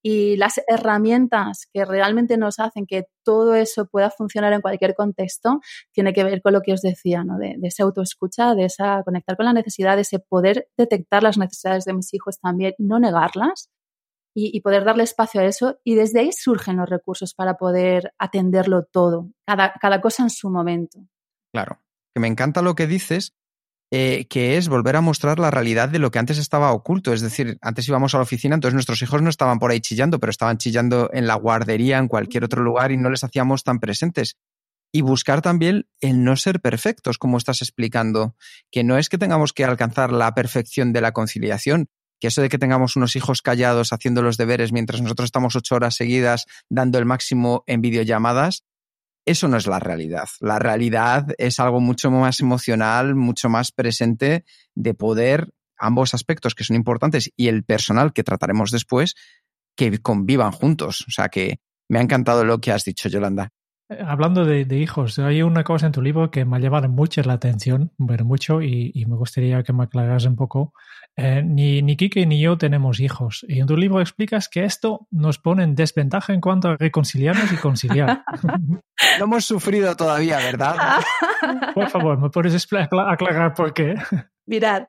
y las herramientas que realmente nos hacen que todo eso pueda funcionar en cualquier contexto tiene que ver con lo que os decía, ¿no? de, de esa autoescucha, de esa conectar con la necesidad, de ese poder detectar las necesidades de mis hijos también y no negarlas y, poder darle espacio a eso. Y desde ahí surgen los recursos para poder atenderlo todo, cada, cada cosa en su momento. Claro, que me encanta lo que dices, eh, que es volver a mostrar la realidad de lo que antes estaba oculto. Es decir, antes íbamos a la oficina, entonces nuestros hijos no estaban por ahí chillando, pero estaban chillando en la guardería, en cualquier otro lugar y no les hacíamos tan presentes. Y buscar también el no ser perfectos, como estás explicando, que no es que tengamos que alcanzar la perfección de la conciliación, que eso de que tengamos unos hijos callados haciendo los deberes mientras nosotros estamos ocho horas seguidas dando el máximo en videollamadas, eso no es la realidad. La realidad es algo mucho más emocional, mucho más presente de poder ambos aspectos que son importantes y el personal que trataremos después que convivan juntos. O sea que me ha encantado lo que has dicho, Yolanda. Hablando de, hijos, hay una cosa en tu libro que me ha llamado mucho la atención, ver mucho, y, me gustaría que me aclararas un poco. Eh, ni, ni Kike ni yo tenemos hijos. Y en tu libro explicas que esto nos pone en desventaja en cuanto a reconciliarnos y conciliar. no hemos sufrido todavía, ¿verdad? por favor, ¿me puedes aclarar por qué? Mirad,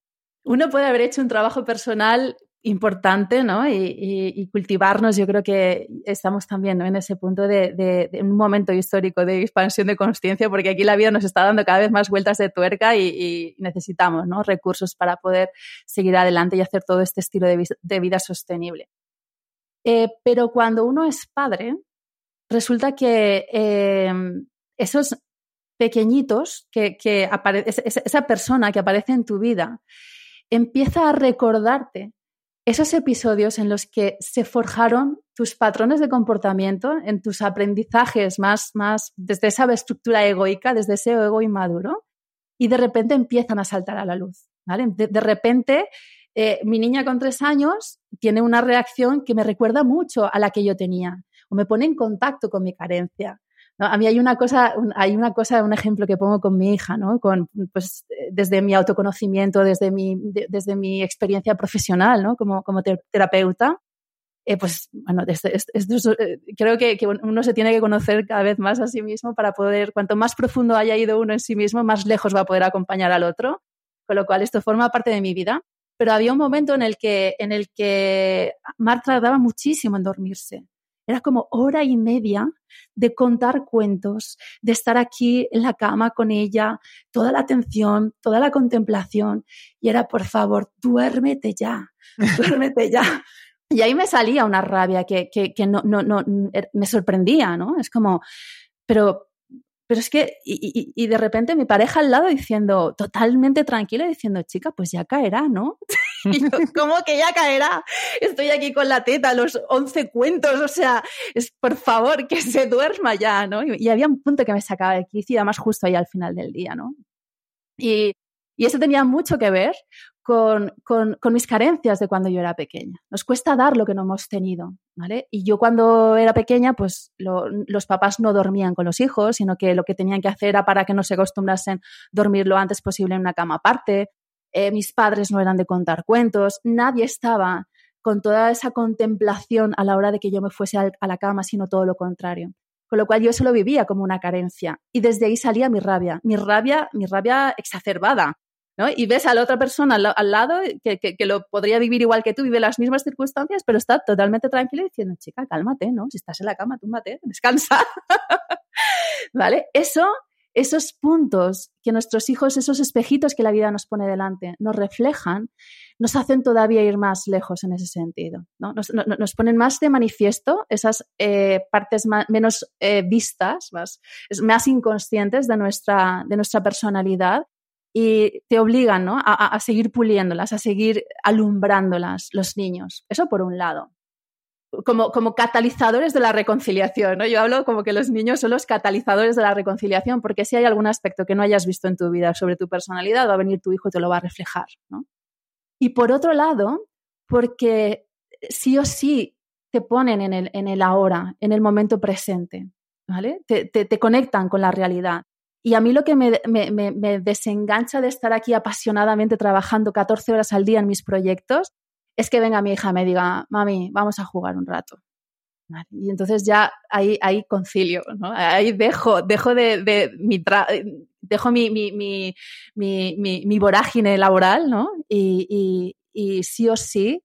uno puede haber hecho un trabajo personal importante, ¿no? Y, cultivarnos, yo creo que estamos también en ese punto de, un momento histórico de expansión de conciencia, porque aquí la vida nos está dando cada vez más vueltas de tuerca y, necesitamos, ¿no? Recursos para poder seguir adelante y hacer todo este estilo de, vida sostenible. Eh, pero cuando uno es padre, resulta que eh, esos pequeñitos que, que esa persona que aparece en tu vida empieza a recordarte esos episodios en los que se forjaron tus patrones de comportamiento, en tus aprendizajes más, más desde esa estructura egoica, desde ese ego inmaduro, y de repente empiezan a saltar a la luz. ¿vale? De, repente, eh, mi niña con tres años tiene una reacción que me recuerda mucho a la que yo tenía, o me pone en contacto con mi carencia. A mí hay una cosa, hay una cosa, un ejemplo que pongo con mi hija, ¿no? Con, pues, desde mi autoconocimiento, desde mi, desde mi experiencia profesional, ¿no? Como, como terapeuta. Eh, pues bueno, eh, creo que, que, uno se tiene que conocer cada vez más a sí mismo para poder, cuanto más profundo haya ido uno en sí mismo, más lejos va a poder acompañar al otro. Con lo cual, esto forma parte de mi vida. Pero había un momento en el que, en el que Marta tardaba muchísimo en dormirse. Era como hora y media de contar cuentos, de estar aquí en la cama con ella, toda la atención, toda la contemplación. Y era, por favor, duérmete ya, duérmete ya. Y ahí me salía una rabia que, que, que no, no, no, er, me sorprendía, ¿no? Es como, pero, pero es que, y, y, de repente mi pareja al lado diciendo, totalmente tranquila, diciendo, chica, pues ya caerá, ¿no? y yo, ¿cómo que ya caerá? Estoy aquí con la teta, los 11 cuentos, o sea, es por favor que se duerma ya, ¿no? Y, había un punto que me sacaba de quicio, y además justo ahí al final del día, ¿no? Y, y eso tenía mucho que ver con, con, con, mis carencias de cuando yo era pequeña. Nos cuesta dar lo que no hemos tenido, ¿vale? Y yo cuando era pequeña, pues los papás no dormían con los hijos, sino que lo que tenían que hacer era para que no se acostumbrasen dormir lo antes posible en una cama aparte. Eh, mis padres no eran de contar cuentos, nadie estaba con toda esa contemplación a la hora de que yo me fuese a la cama, sino todo lo contrario. Con lo cual yo eso lo vivía como una carencia. Y desde ahí salía mi rabia, mi rabia, mi rabia exacerbada y ves a la otra persona al, lado que, lo podría vivir igual que tú, vive las mismas circunstancias, pero está totalmente tranquila diciendo, chica, cálmate, ¿no? Si estás en la cama, túmbate, descansa. ¿Vale? Eso, esos puntos que nuestros hijos, esos espejitos que la vida nos pone delante, nos reflejan, nos hacen todavía ir más lejos en ese sentido. ¿no? Nos, ponen más de manifiesto esas eh, partes menos eh, vistas, más, más inconscientes de nuestra, de nuestra personalidad y te obligan ¿no? a, seguir puliéndolas, a seguir alumbrándolas los niños. Eso por un lado. como, como catalizadores de la reconciliación, ¿no? Yo hablo como que los niños son los catalizadores de la reconciliación, porque si hay algún aspecto que no hayas visto en tu vida sobre tu personalidad, va a venir tu hijo y te lo va a reflejar, ¿no? Y por otro lado, porque sí o sí te ponen en el, en el ahora, en el momento presente, ¿vale? Te, te, te conectan con la realidad. Y a mí lo que me, desengancha de estar aquí apasionadamente trabajando 14 horas al día en mis proyectos es que venga mi hija y me diga, mami, vamos a jugar un rato. Y entonces ya ahí, ahí concilio, ¿no? Ahí dejo, dejo de, mi dejo mi, mi, mi, mi, vorágine laboral, ¿no? Y, y, y sí o sí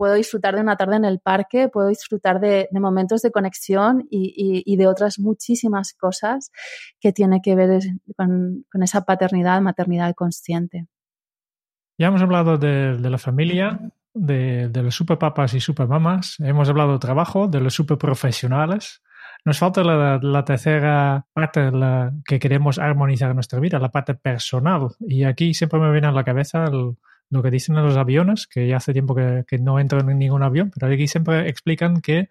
puedo disfrutar de una tarde en el parque, puedo disfrutar de, momentos de conexión y, de otras muchísimas cosas que tiene que ver con, esa paternidad, maternidad consciente. Ya hemos hablado de, la familia, de, los superpapas y supermamas, hemos hablado de trabajo, de los superprofesionales. Nos falta la, tercera parte la que queremos armonizar en nuestra vida, la parte personal. Y aquí siempre me viene a la cabeza el, lo que dicen en los aviones, que ya hace tiempo que, no entro en ningún avión, pero aquí siempre explican que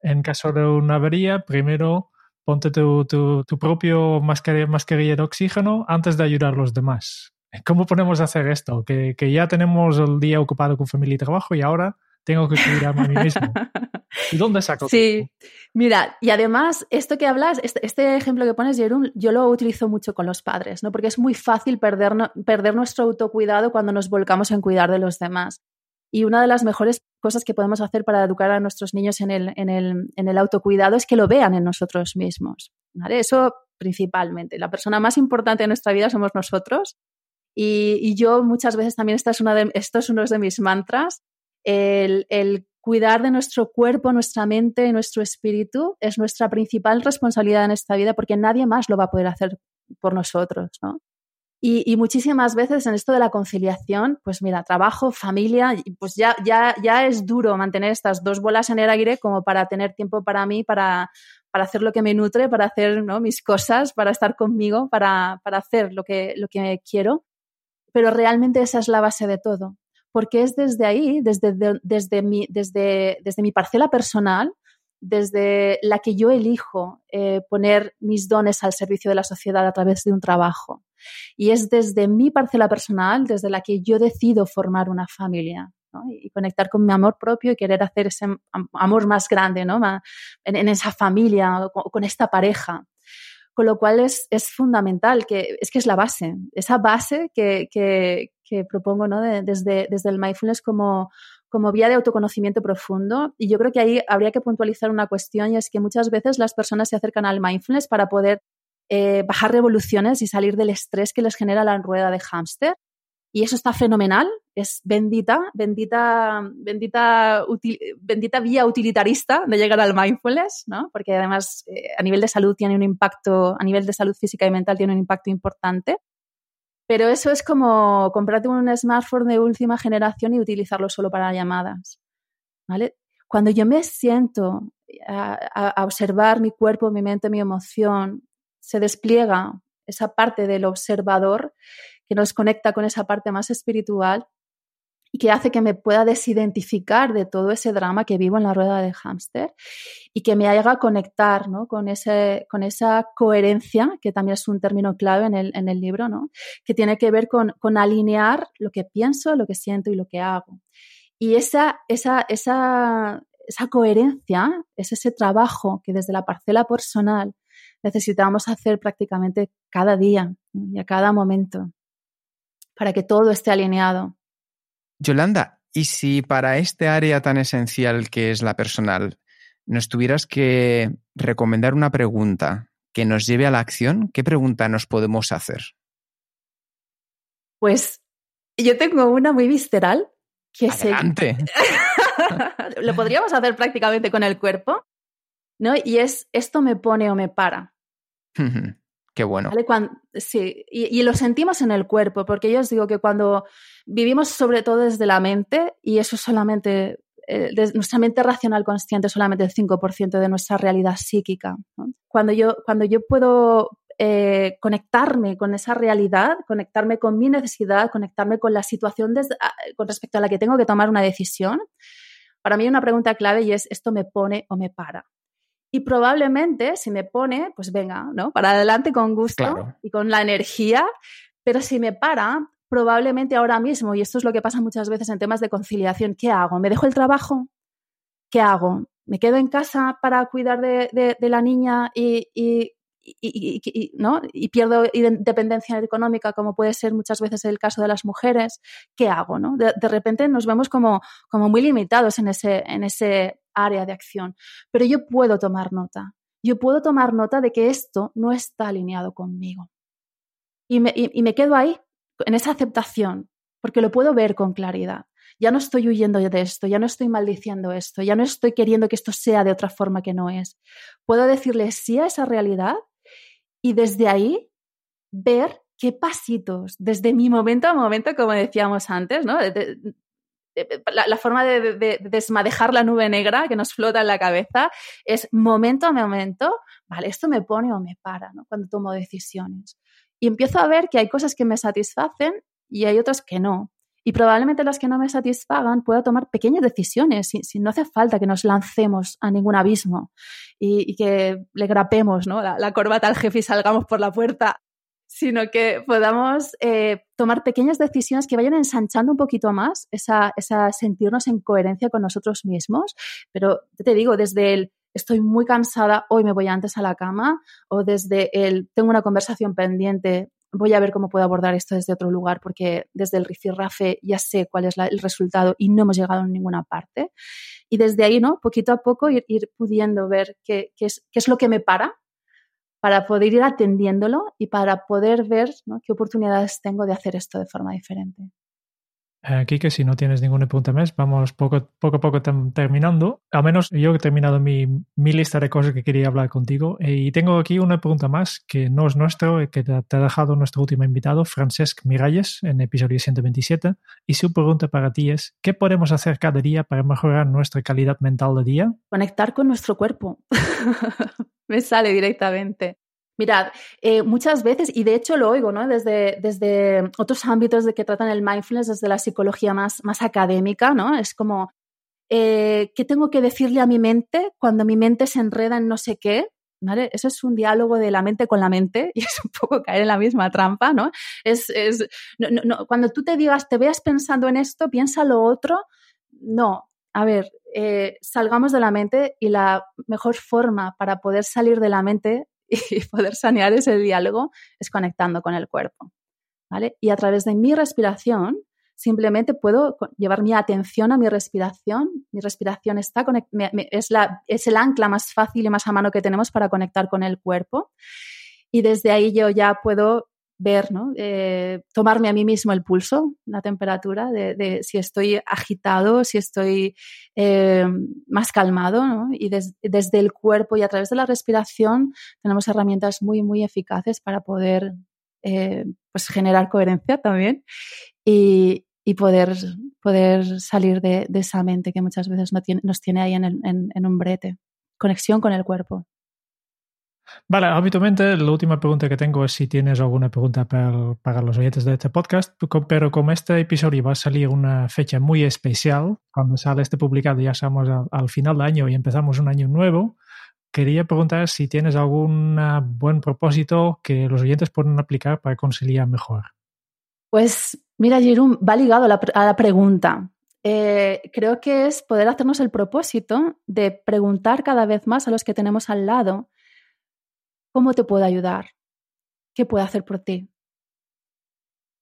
en caso de una avería, primero ponte tu, tu, propio mascarilla, de oxígeno antes de ayudar a los demás. ¿Cómo podemos hacer esto? Que, que ya tenemos el día ocupado con familia y trabajo y ahora tengo que cuidarme a mí mismo. ¿Y dónde saco? Sí, mira, y además, esto que hablas, este, este, ejemplo que pones, Jerón, yo lo utilizo mucho con los padres, ¿no? Porque es muy fácil perder, perder nuestro autocuidado cuando nos volcamos en cuidar de los demás. Y una de las mejores cosas que podemos hacer para educar a nuestros niños en el, en el, en el autocuidado es que lo vean en nosotros mismos. ¿vale? Eso principalmente. La persona más importante de nuestra vida somos nosotros. Y, y yo muchas veces también, esta es una de, esto es uno de mis mantras, el, cuidar de nuestro cuerpo, nuestra mente y nuestro espíritu es nuestra principal responsabilidad en esta vida porque nadie más lo va a poder hacer por nosotros, ¿no? Y, muchísimas veces en esto de la conciliación, pues mira, trabajo, familia, pues ya, ya, ya es duro mantener estas dos bolas en el aire como para tener tiempo para mí, para, para hacer lo que me nutre, para hacer mis cosas, para estar conmigo, para, para hacer lo que, lo que quiero. Pero realmente esa es la base de todo porque es desde ahí, desde, desde, mi, desde, desde mi parcela personal, desde la que yo elijo eh, poner mis dones al servicio de la sociedad a través de un trabajo. Y es desde mi parcela personal, desde la que yo decido formar una familia. y conectar con mi amor propio y querer hacer ese amor más grande ¿no? en, esa familia o con esta pareja. Con lo cual es, es, fundamental, que es que es la base, esa base que, que, que propongo ¿no? desde, desde el mindfulness como, como vía de autoconocimiento profundo. Y yo creo que ahí habría que puntualizar una cuestión y es que muchas veces las personas se acercan al mindfulness para poder eh, bajar revoluciones y salir del estrés que les genera la rueda de hámster. Y eso está fenomenal, es bendita, bendita, bendita, bendita vía utilitarista de llegar al mindfulness, ¿no? Porque además eh, a nivel de salud tiene un impacto, a nivel de salud física y mental tiene un impacto importante. Pero eso es como comprarte un smartphone de última generación y utilizarlo solo para llamadas, ¿vale? Cuando yo me siento a, a observar mi cuerpo, mi mente, mi emoción, se despliega esa parte del observador que nos conecta con esa parte más espiritual que hace que me pueda desidentificar de todo ese drama que vivo en la rueda de hámster y que me haga conectar ¿no? con, ese, con esa coherencia, que también es un término clave en el, en el libro, ¿no? que tiene que ver con, con, alinear lo que pienso, lo que siento y lo que hago. Y esa, esa, esa, esa coherencia es ese trabajo que desde la parcela personal necesitamos hacer prácticamente cada día y a cada momento para que todo esté alineado. Yolanda, ¿y si para este área tan esencial que es la personal nos tuvieras que recomendar una pregunta que nos lleve a la acción, ¿qué pregunta nos podemos hacer? Pues yo tengo una muy visceral que Adelante. Lo podríamos hacer prácticamente con el cuerpo, ¿no? Y es, ¿esto me pone o me para? Qué bueno. sí, y, lo sentimos en el cuerpo, porque yo os digo que cuando vivimos sobre todo desde la mente, y eso solamente, eh, nuestra mente racional consciente solamente el 5% de nuestra realidad psíquica. Cuando, yo, cuando yo puedo eh, conectarme con esa realidad, conectarme con mi necesidad, conectarme con la situación ah, con respecto a la que tengo que tomar una decisión, para mí una pregunta clave y es, ¿esto me pone o me para? Y probablemente si me pone, pues venga, ¿no? Para adelante con gusto y con la energía, pero si me para, probablemente ahora mismo, y esto es lo que pasa muchas veces en temas de conciliación, ¿qué hago? ¿Me dejo el trabajo? ¿Qué hago? ¿Me quedo en casa para cuidar de, la niña y, ¿no? y pierdo independencia económica, como puede ser muchas veces el caso de las mujeres? ¿Qué hago? ¿no? De, repente nos vemos como, como muy limitados en ese, en ese área de acción. Pero yo puedo tomar nota. Yo puedo tomar nota de que esto no está alineado conmigo. Y me, y me quedo ahí, en esa aceptación, porque lo puedo ver con claridad. Ya no estoy huyendo de esto, ya no estoy maldiciendo esto, ya no estoy queriendo que esto sea de otra forma que no es. Puedo decirle sí a esa realidad y desde ahí ver qué pasitos, desde mi momento a momento, como decíamos antes, ¿no? La, forma de, desmadejar la nube negra que nos flota en la cabeza es momento a momento, vale, esto me pone o me para, ¿no? Cuando tomo decisiones y empiezo a ver que hay cosas que me satisfacen y hay otras que no. Y probablemente las que no me satisfagan pueda tomar pequeñas decisiones, si, no hace falta que nos lancemos a ningún abismo y, que le grapemos ¿no? la, corbata al jefe y salgamos por la puerta, sino que podamos eh, tomar pequeñas decisiones que vayan ensanchando un poquito más esa, esa sentirnos en coherencia con nosotros mismos. Pero te digo, desde el estoy muy cansada, hoy me voy antes a la cama, o desde el tengo una conversación pendiente, voy a ver cómo puedo abordar esto desde otro lugar, porque desde el rifirrafe ya sé cuál es el resultado y no hemos llegado a ninguna parte. Y desde ahí, ¿no? Poquito a poco ir, pudiendo ver qué, qué es lo que me para para poder ir atendiéndolo y para poder ver qué oportunidades tengo de hacer esto de forma diferente. Aquí que si no tienes ninguna pregunta más, vamos poco, poco a poco terminando. Al menos yo he terminado mi, mi, lista de cosas que quería hablar contigo. Eh, y tengo aquí una pregunta más que no es nuestro, eh, que te, ha dejado nuestro último invitado, Francesc Miralles, en episodio 127. Y su pregunta para ti es, ¿qué podemos hacer cada día para mejorar nuestra calidad mental de día? Conectar con nuestro cuerpo. Me sale directamente. Mirad, eh, muchas veces, y de hecho lo oigo, ¿no? Desde, desde otros ámbitos de que tratan el mindfulness, desde la psicología más, más académica, ¿no? Es como, eh, ¿qué tengo que decirle a mi mente cuando mi mente se enreda en no sé qué? ¿Vale? Eso es un diálogo de la mente con la mente y es un poco caer en la misma trampa, ¿no? Es, es no, no, cuando tú te digas, te veas pensando en esto, piensa lo otro, no. A ver, eh, salgamos de la mente y la mejor forma para poder salir de la mente y poder sanear ese diálogo es conectando con el cuerpo. ¿vale? Y a través de mi respiración, simplemente puedo llevar mi atención a mi respiración. Mi respiración está es, la, es el ancla más fácil y más a mano que tenemos para conectar con el cuerpo. Y desde ahí yo ya puedo ver. Eh, tomarme a mí mismo el pulso, la temperatura, de, si estoy agitado, si estoy eh, más calmado. Y desde el cuerpo y a través de la respiración tenemos herramientas muy, muy eficaces para poder eh, pues generar coherencia también y, poder, poder salir de, esa mente que muchas veces nos tiene ahí en un brete. Conexión con el cuerpo. Vale, habitualmente la última pregunta que tengo es si tienes alguna pregunta para, los oyentes de este podcast, pero como este episodio va a salir una fecha muy especial, cuando sale este publicado ya estamos al, final del año y empezamos un año nuevo, quería preguntar si tienes algún buen propósito que los oyentes puedan aplicar para conciliar mejor. Pues mira, Jerome, va ligado a la, pregunta. Eh, creo que es poder hacernos el propósito de preguntar cada vez más a los que tenemos al lado ¿Cómo te puedo ayudar? ¿Qué puedo hacer por ti?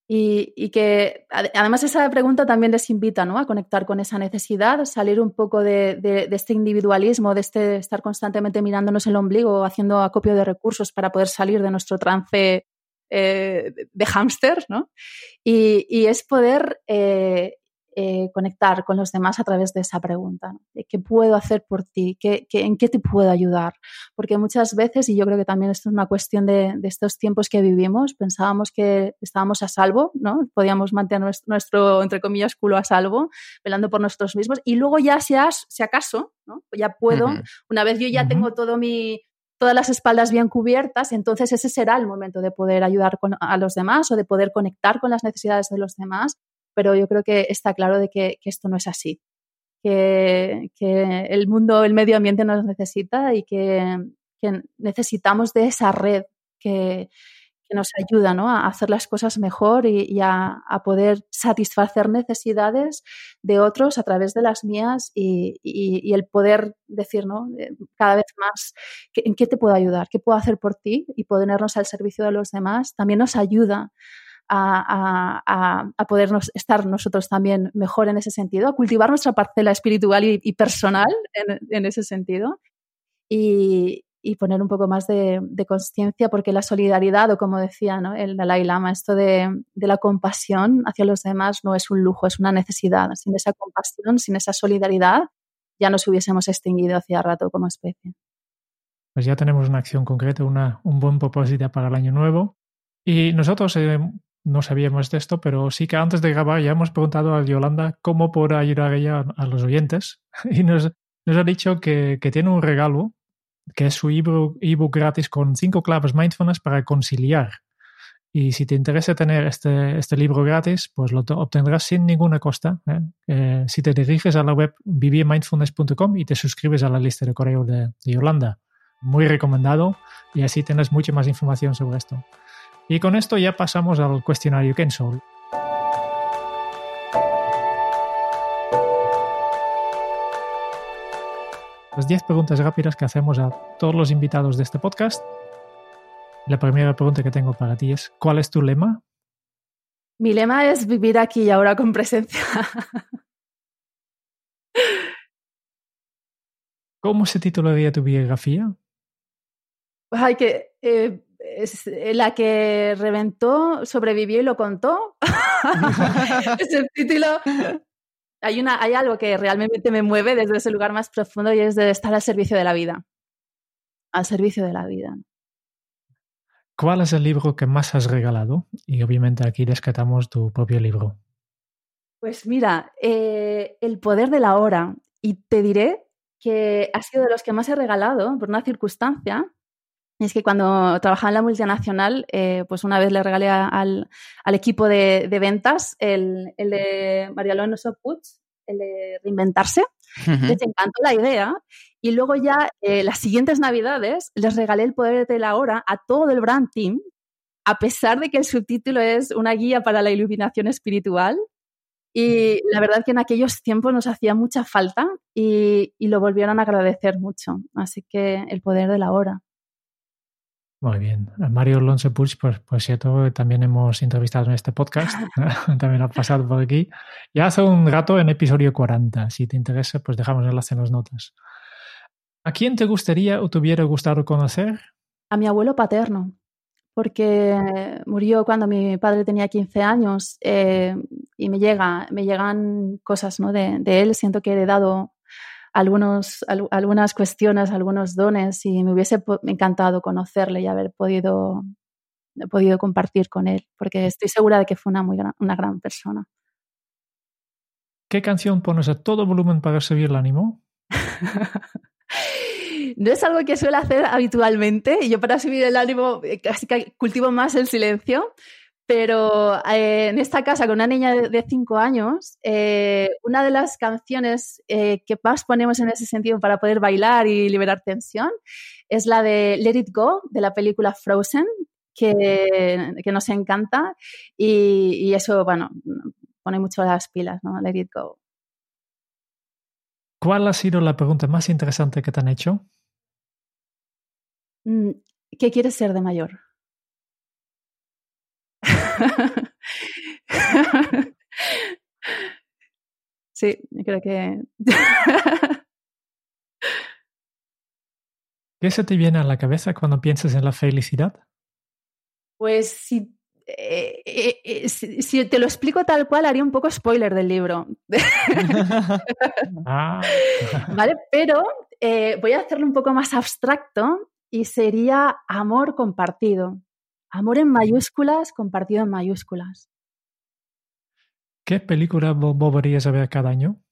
Y, que además esa pregunta también les invita ¿no? a conectar con esa necesidad, salir un poco de, este individualismo, de este estar constantemente mirándonos el ombligo, haciendo acopio de recursos para poder salir de nuestro trance eh, de hámster, ¿no? Y, es poder eh, eh, conectar con los demás a través de esa pregunta. ¿Qué puedo hacer por ti? ¿Qué, en qué te puedo ayudar? Porque muchas veces, y yo creo que también esto es una cuestión de, estos tiempos que vivimos, pensábamos que estábamos a salvo, ¿no? Podíamos mantener nuestro, entre comillas, culo a salvo, velando por nosotros mismos, y luego ya, si, si acaso, ¿no? ya puedo, una vez yo ya tengo todo mi, todas las espaldas bien cubiertas, entonces ese será el momento de poder ayudar a los demás o de poder conectar con las necesidades de los demás pero yo creo que está claro de que, esto no es así. que, el mundo, el medio ambiente nos necesita y que, necesitamos de esa red que, nos ayuda a hacer las cosas mejor y, a, poder satisfacer necesidades de otros a través de las mías y, el poder decir ¿no? Eh, cada vez más en qué te puedo ayudar, qué puedo hacer por ti y ponernos al servicio de los demás también nos ayuda a, a, poder estar nosotros también mejor en ese sentido, a cultivar nuestra parcela espiritual y, personal en, ese sentido. Y, poner un poco más de, conciencia, porque la solidaridad, o como decía ¿no? el Dalai Lama, esto de, de, la compasión hacia los demás no es un lujo, es una necesidad. Sin esa compasión, sin esa solidaridad, ya nos hubiésemos extinguido hacía rato como especie. Pues ya tenemos una acción concreta, una, un buen propósito para el año nuevo. Y nosotros eh, no sabíamos de esto, pero sí que antes de grabar ya hemos preguntado a Yolanda cómo puede ayudar ella a los oyentes y nos, nos ha dicho que, que, tiene un regalo, que es su ebook gratis con cinco claves mindfulness para conciliar. Y si te interesa tener este, este libro gratis, pues lo obtendrás sin ninguna costa. ¿eh? Eh, si te diriges a la web vivirmindfulness.com y te suscribes a la lista de correo de, de Yolanda. Muy recomendado y así tendrás mucha más información sobre esto. Y con esto ya pasamos al cuestionario Kensol. Las 10 preguntas rápidas que hacemos a todos los invitados de este podcast. La primera pregunta que tengo para ti es, ¿cuál es tu lema? Mi lema es vivir aquí y ahora con presencia. ¿Cómo se titularía tu biografía? Hay que eh, es eh, la que reventó, sobrevivió y lo contó. es el título. Hay, una, hay algo que realmente me mueve desde ese lugar más profundo y es de estar al servicio de la vida. Al servicio de la vida. ¿Cuál es el libro que más has regalado? Y obviamente aquí rescatamos tu propio libro. Pues mira, eh, El poder de la hora. Y te diré que ha sido de los que más he regalado por una circunstancia es que cuando trabajaba en la multinacional, eh, pues una vez le regalé al, equipo de, ventas el, el, de María Alonso Puig, el de reinventarse. Les encantó la idea. Y luego ya eh, las siguientes navidades les regalé el poder de la hora a todo el brand team, a pesar de que el subtítulo es una guía para la iluminación espiritual. Y la verdad que en aquellos tiempos nos hacía mucha falta y, y lo volvieron a agradecer mucho. Así que el poder de la hora. Muy bien. Mario Alonso Puig, pues, por cierto, también hemos entrevistado en este podcast. también ha pasado por aquí. Ya hace un rato en episodio 40. Si te interesa, pues dejamos el enlace en las notas. ¿A quién te gustaría o te hubiera gustado conocer? A mi abuelo paterno, porque murió cuando mi padre tenía 15 años eh, y me, llega, me llegan cosas ¿no? de, de él. Siento que he heredado algunos, algunas cuestiones, algunos dones y me hubiese encantado conocerle y haber podido, podido compartir con él, porque estoy segura de que fue una, muy gran, una gran persona. ¿Qué canción pones a todo volumen para subir el ánimo? no es algo que suelo hacer habitualmente. Yo para subir el ánimo eh, casi que cultivo más el silencio, pero eh, en esta casa, con una niña de 5 años, eh, una de las canciones eh, que más ponemos en ese sentido para poder bailar y liberar tensión es la de Let It Go, de la película Frozen, que, que nos encanta. Y, y, eso, bueno, pone mucho las pilas, ¿no? Let It Go. ¿Cuál ha sido la pregunta más interesante que te han hecho? Mm, ¿Qué quieres ser de mayor? sí, creo que... ¿Qué se te viene a la cabeza cuando piensas en la felicidad? Pues si, eh, eh, eh, si, te lo explico tal cual, haría un poco spoiler del libro. Ah. ¿Vale? Pero voy a hacerlo un poco más abstracto y sería amor compartido. Amor en mayúsculas, compartido en mayúsculas. ¿Qué película volverías a ver cada año?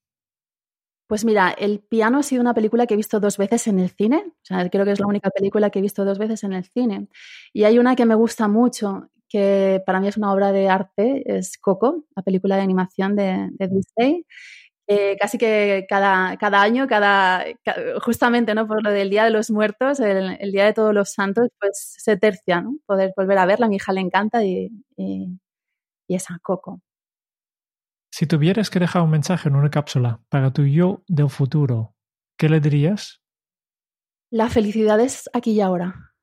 Pues mira, El piano ha sido una película que he visto dos veces en el cine. O sea, creo que es la única película que he visto dos veces en el cine. Y hay una que me gusta mucho, que para mí es una obra de arte, es Coco, la película de animación de, Disney, eh, casi que cada, cada año, cada, justamente ¿no? por lo del Día de los Muertos, el, Día de Todos los Santos, pues se tercia, ¿no? Poder volver a verla, a mi hija le encanta y, y, y esa Coco. Si tuvieras que dejar un mensaje en una cápsula para tu yo del futuro, ¿qué le dirías? La felicidad es aquí y ahora.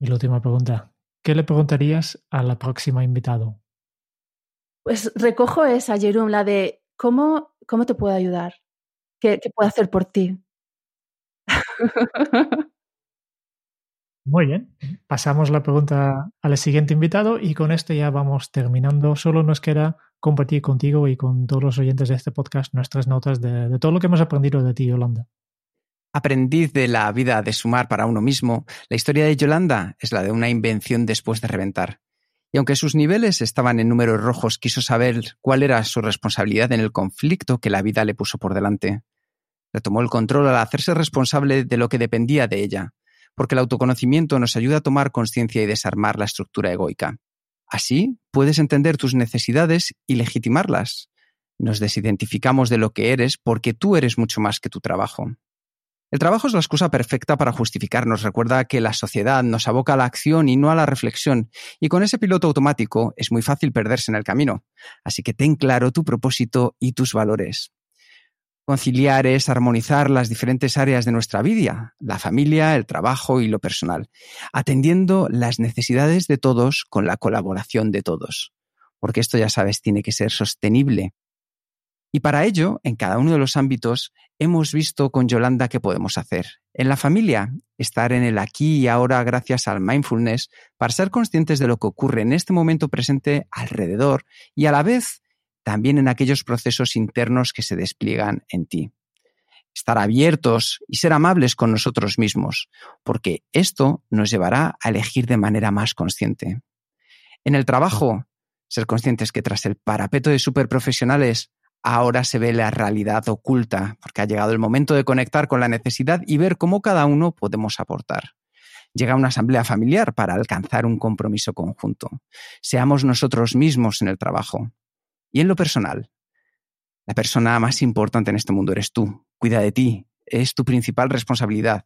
Y la última pregunta, ¿qué le preguntarías a la próxima invitado? Pues recojo esa, Jerome, la de cómo, cómo te puedo ayudar, qué, qué puedo hacer por ti. Muy bien, pasamos la pregunta al siguiente invitado y con esto ya vamos terminando. Solo nos queda compartir contigo y con todos los oyentes de este podcast nuestras notas de, de todo lo que hemos aprendido de ti, Yolanda. Aprendiz de la vida de sumar para uno mismo, la historia de Yolanda es la de una invención después de reventar. Y aunque sus niveles estaban en números rojos, quiso saber cuál era su responsabilidad en el conflicto que la vida le puso por delante. Retomó el control al hacerse responsable de lo que dependía de ella, porque el autoconocimiento nos ayuda a tomar conciencia y desarmar la estructura egoica. Así puedes entender tus necesidades y legitimarlas. Nos desidentificamos de lo que eres porque tú eres mucho más que tu trabajo. El trabajo es la excusa perfecta para justificarnos. Recuerda que la sociedad nos aboca a la acción y no a la reflexión, y con ese piloto automático es muy fácil perderse en el camino. Así que ten claro tu propósito y tus valores. Conciliar es armonizar las diferentes áreas de nuestra vida, la familia, el trabajo y lo personal, atendiendo las necesidades de todos con la colaboración de todos. Porque esto, ya sabes, tiene que ser sostenible y para ello, en cada uno de los ámbitos, hemos visto con Yolanda qué podemos hacer. En la familia, estar en el aquí y ahora gracias al mindfulness para ser conscientes de lo que ocurre en este momento presente alrededor y a la vez también en aquellos procesos internos que se despliegan en ti. Estar abiertos y ser amables con nosotros mismos, porque esto nos llevará a elegir de manera más consciente. En el trabajo, ser conscientes que tras el parapeto de superprofesionales ahora se ve la realidad oculta, porque ha llegado el momento de conectar con la necesidad y ver cómo cada uno podemos aportar. Llega una asamblea familiar para alcanzar un compromiso conjunto. Seamos nosotros mismos en el trabajo. Y en lo personal, la persona más importante en este mundo eres tú. Cuida de ti. Es tu principal responsabilidad.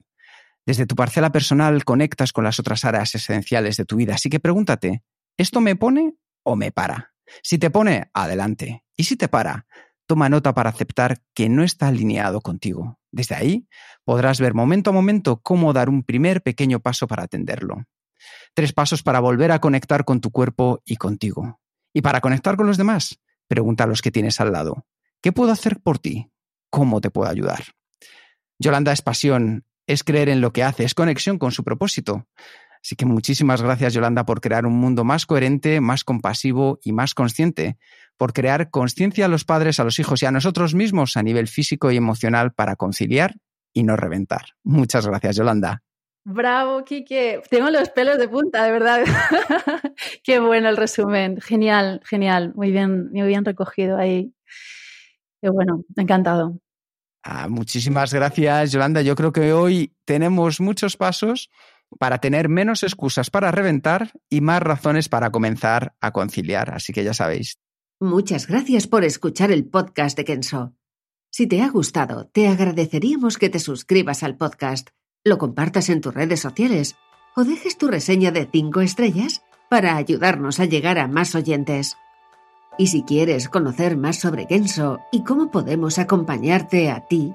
Desde tu parcela personal conectas con las otras áreas esenciales de tu vida. Así que pregúntate, ¿esto me pone o me para? Si te pone, adelante. Y si te para, toma nota para aceptar que no está alineado contigo. Desde ahí podrás ver momento a momento cómo dar un primer pequeño paso para atenderlo. Tres pasos para volver a conectar con tu cuerpo y contigo. Y para conectar con los demás, pregunta a los que tienes al lado. ¿Qué puedo hacer por ti? ¿Cómo te puedo ayudar? Yolanda es pasión, es creer en lo que hace, es conexión con su propósito. Así que muchísimas gracias, Yolanda, por crear un mundo más coherente, más compasivo y más consciente, por crear conciencia a los padres, a los hijos y a nosotros mismos a nivel físico y emocional para conciliar y no reventar. Muchas gracias, Yolanda. Bravo, Kike. Tengo los pelos de punta, de verdad. Qué bueno el resumen. Genial, genial. Muy bien, muy bien recogido ahí. Qué bueno, encantado. Ah, muchísimas gracias, Yolanda. Yo creo que hoy tenemos muchos pasos para tener menos excusas para reventar y más razones para comenzar a conciliar. Así que ya sabéis. Muchas gracias por escuchar el podcast de Kenso. Si te ha gustado, te agradeceríamos que te suscribas al podcast, lo compartas en tus redes sociales o dejes tu reseña de 5 estrellas para ayudarnos a llegar a más oyentes. Y si quieres conocer más sobre Kenso y cómo podemos acompañarte a ti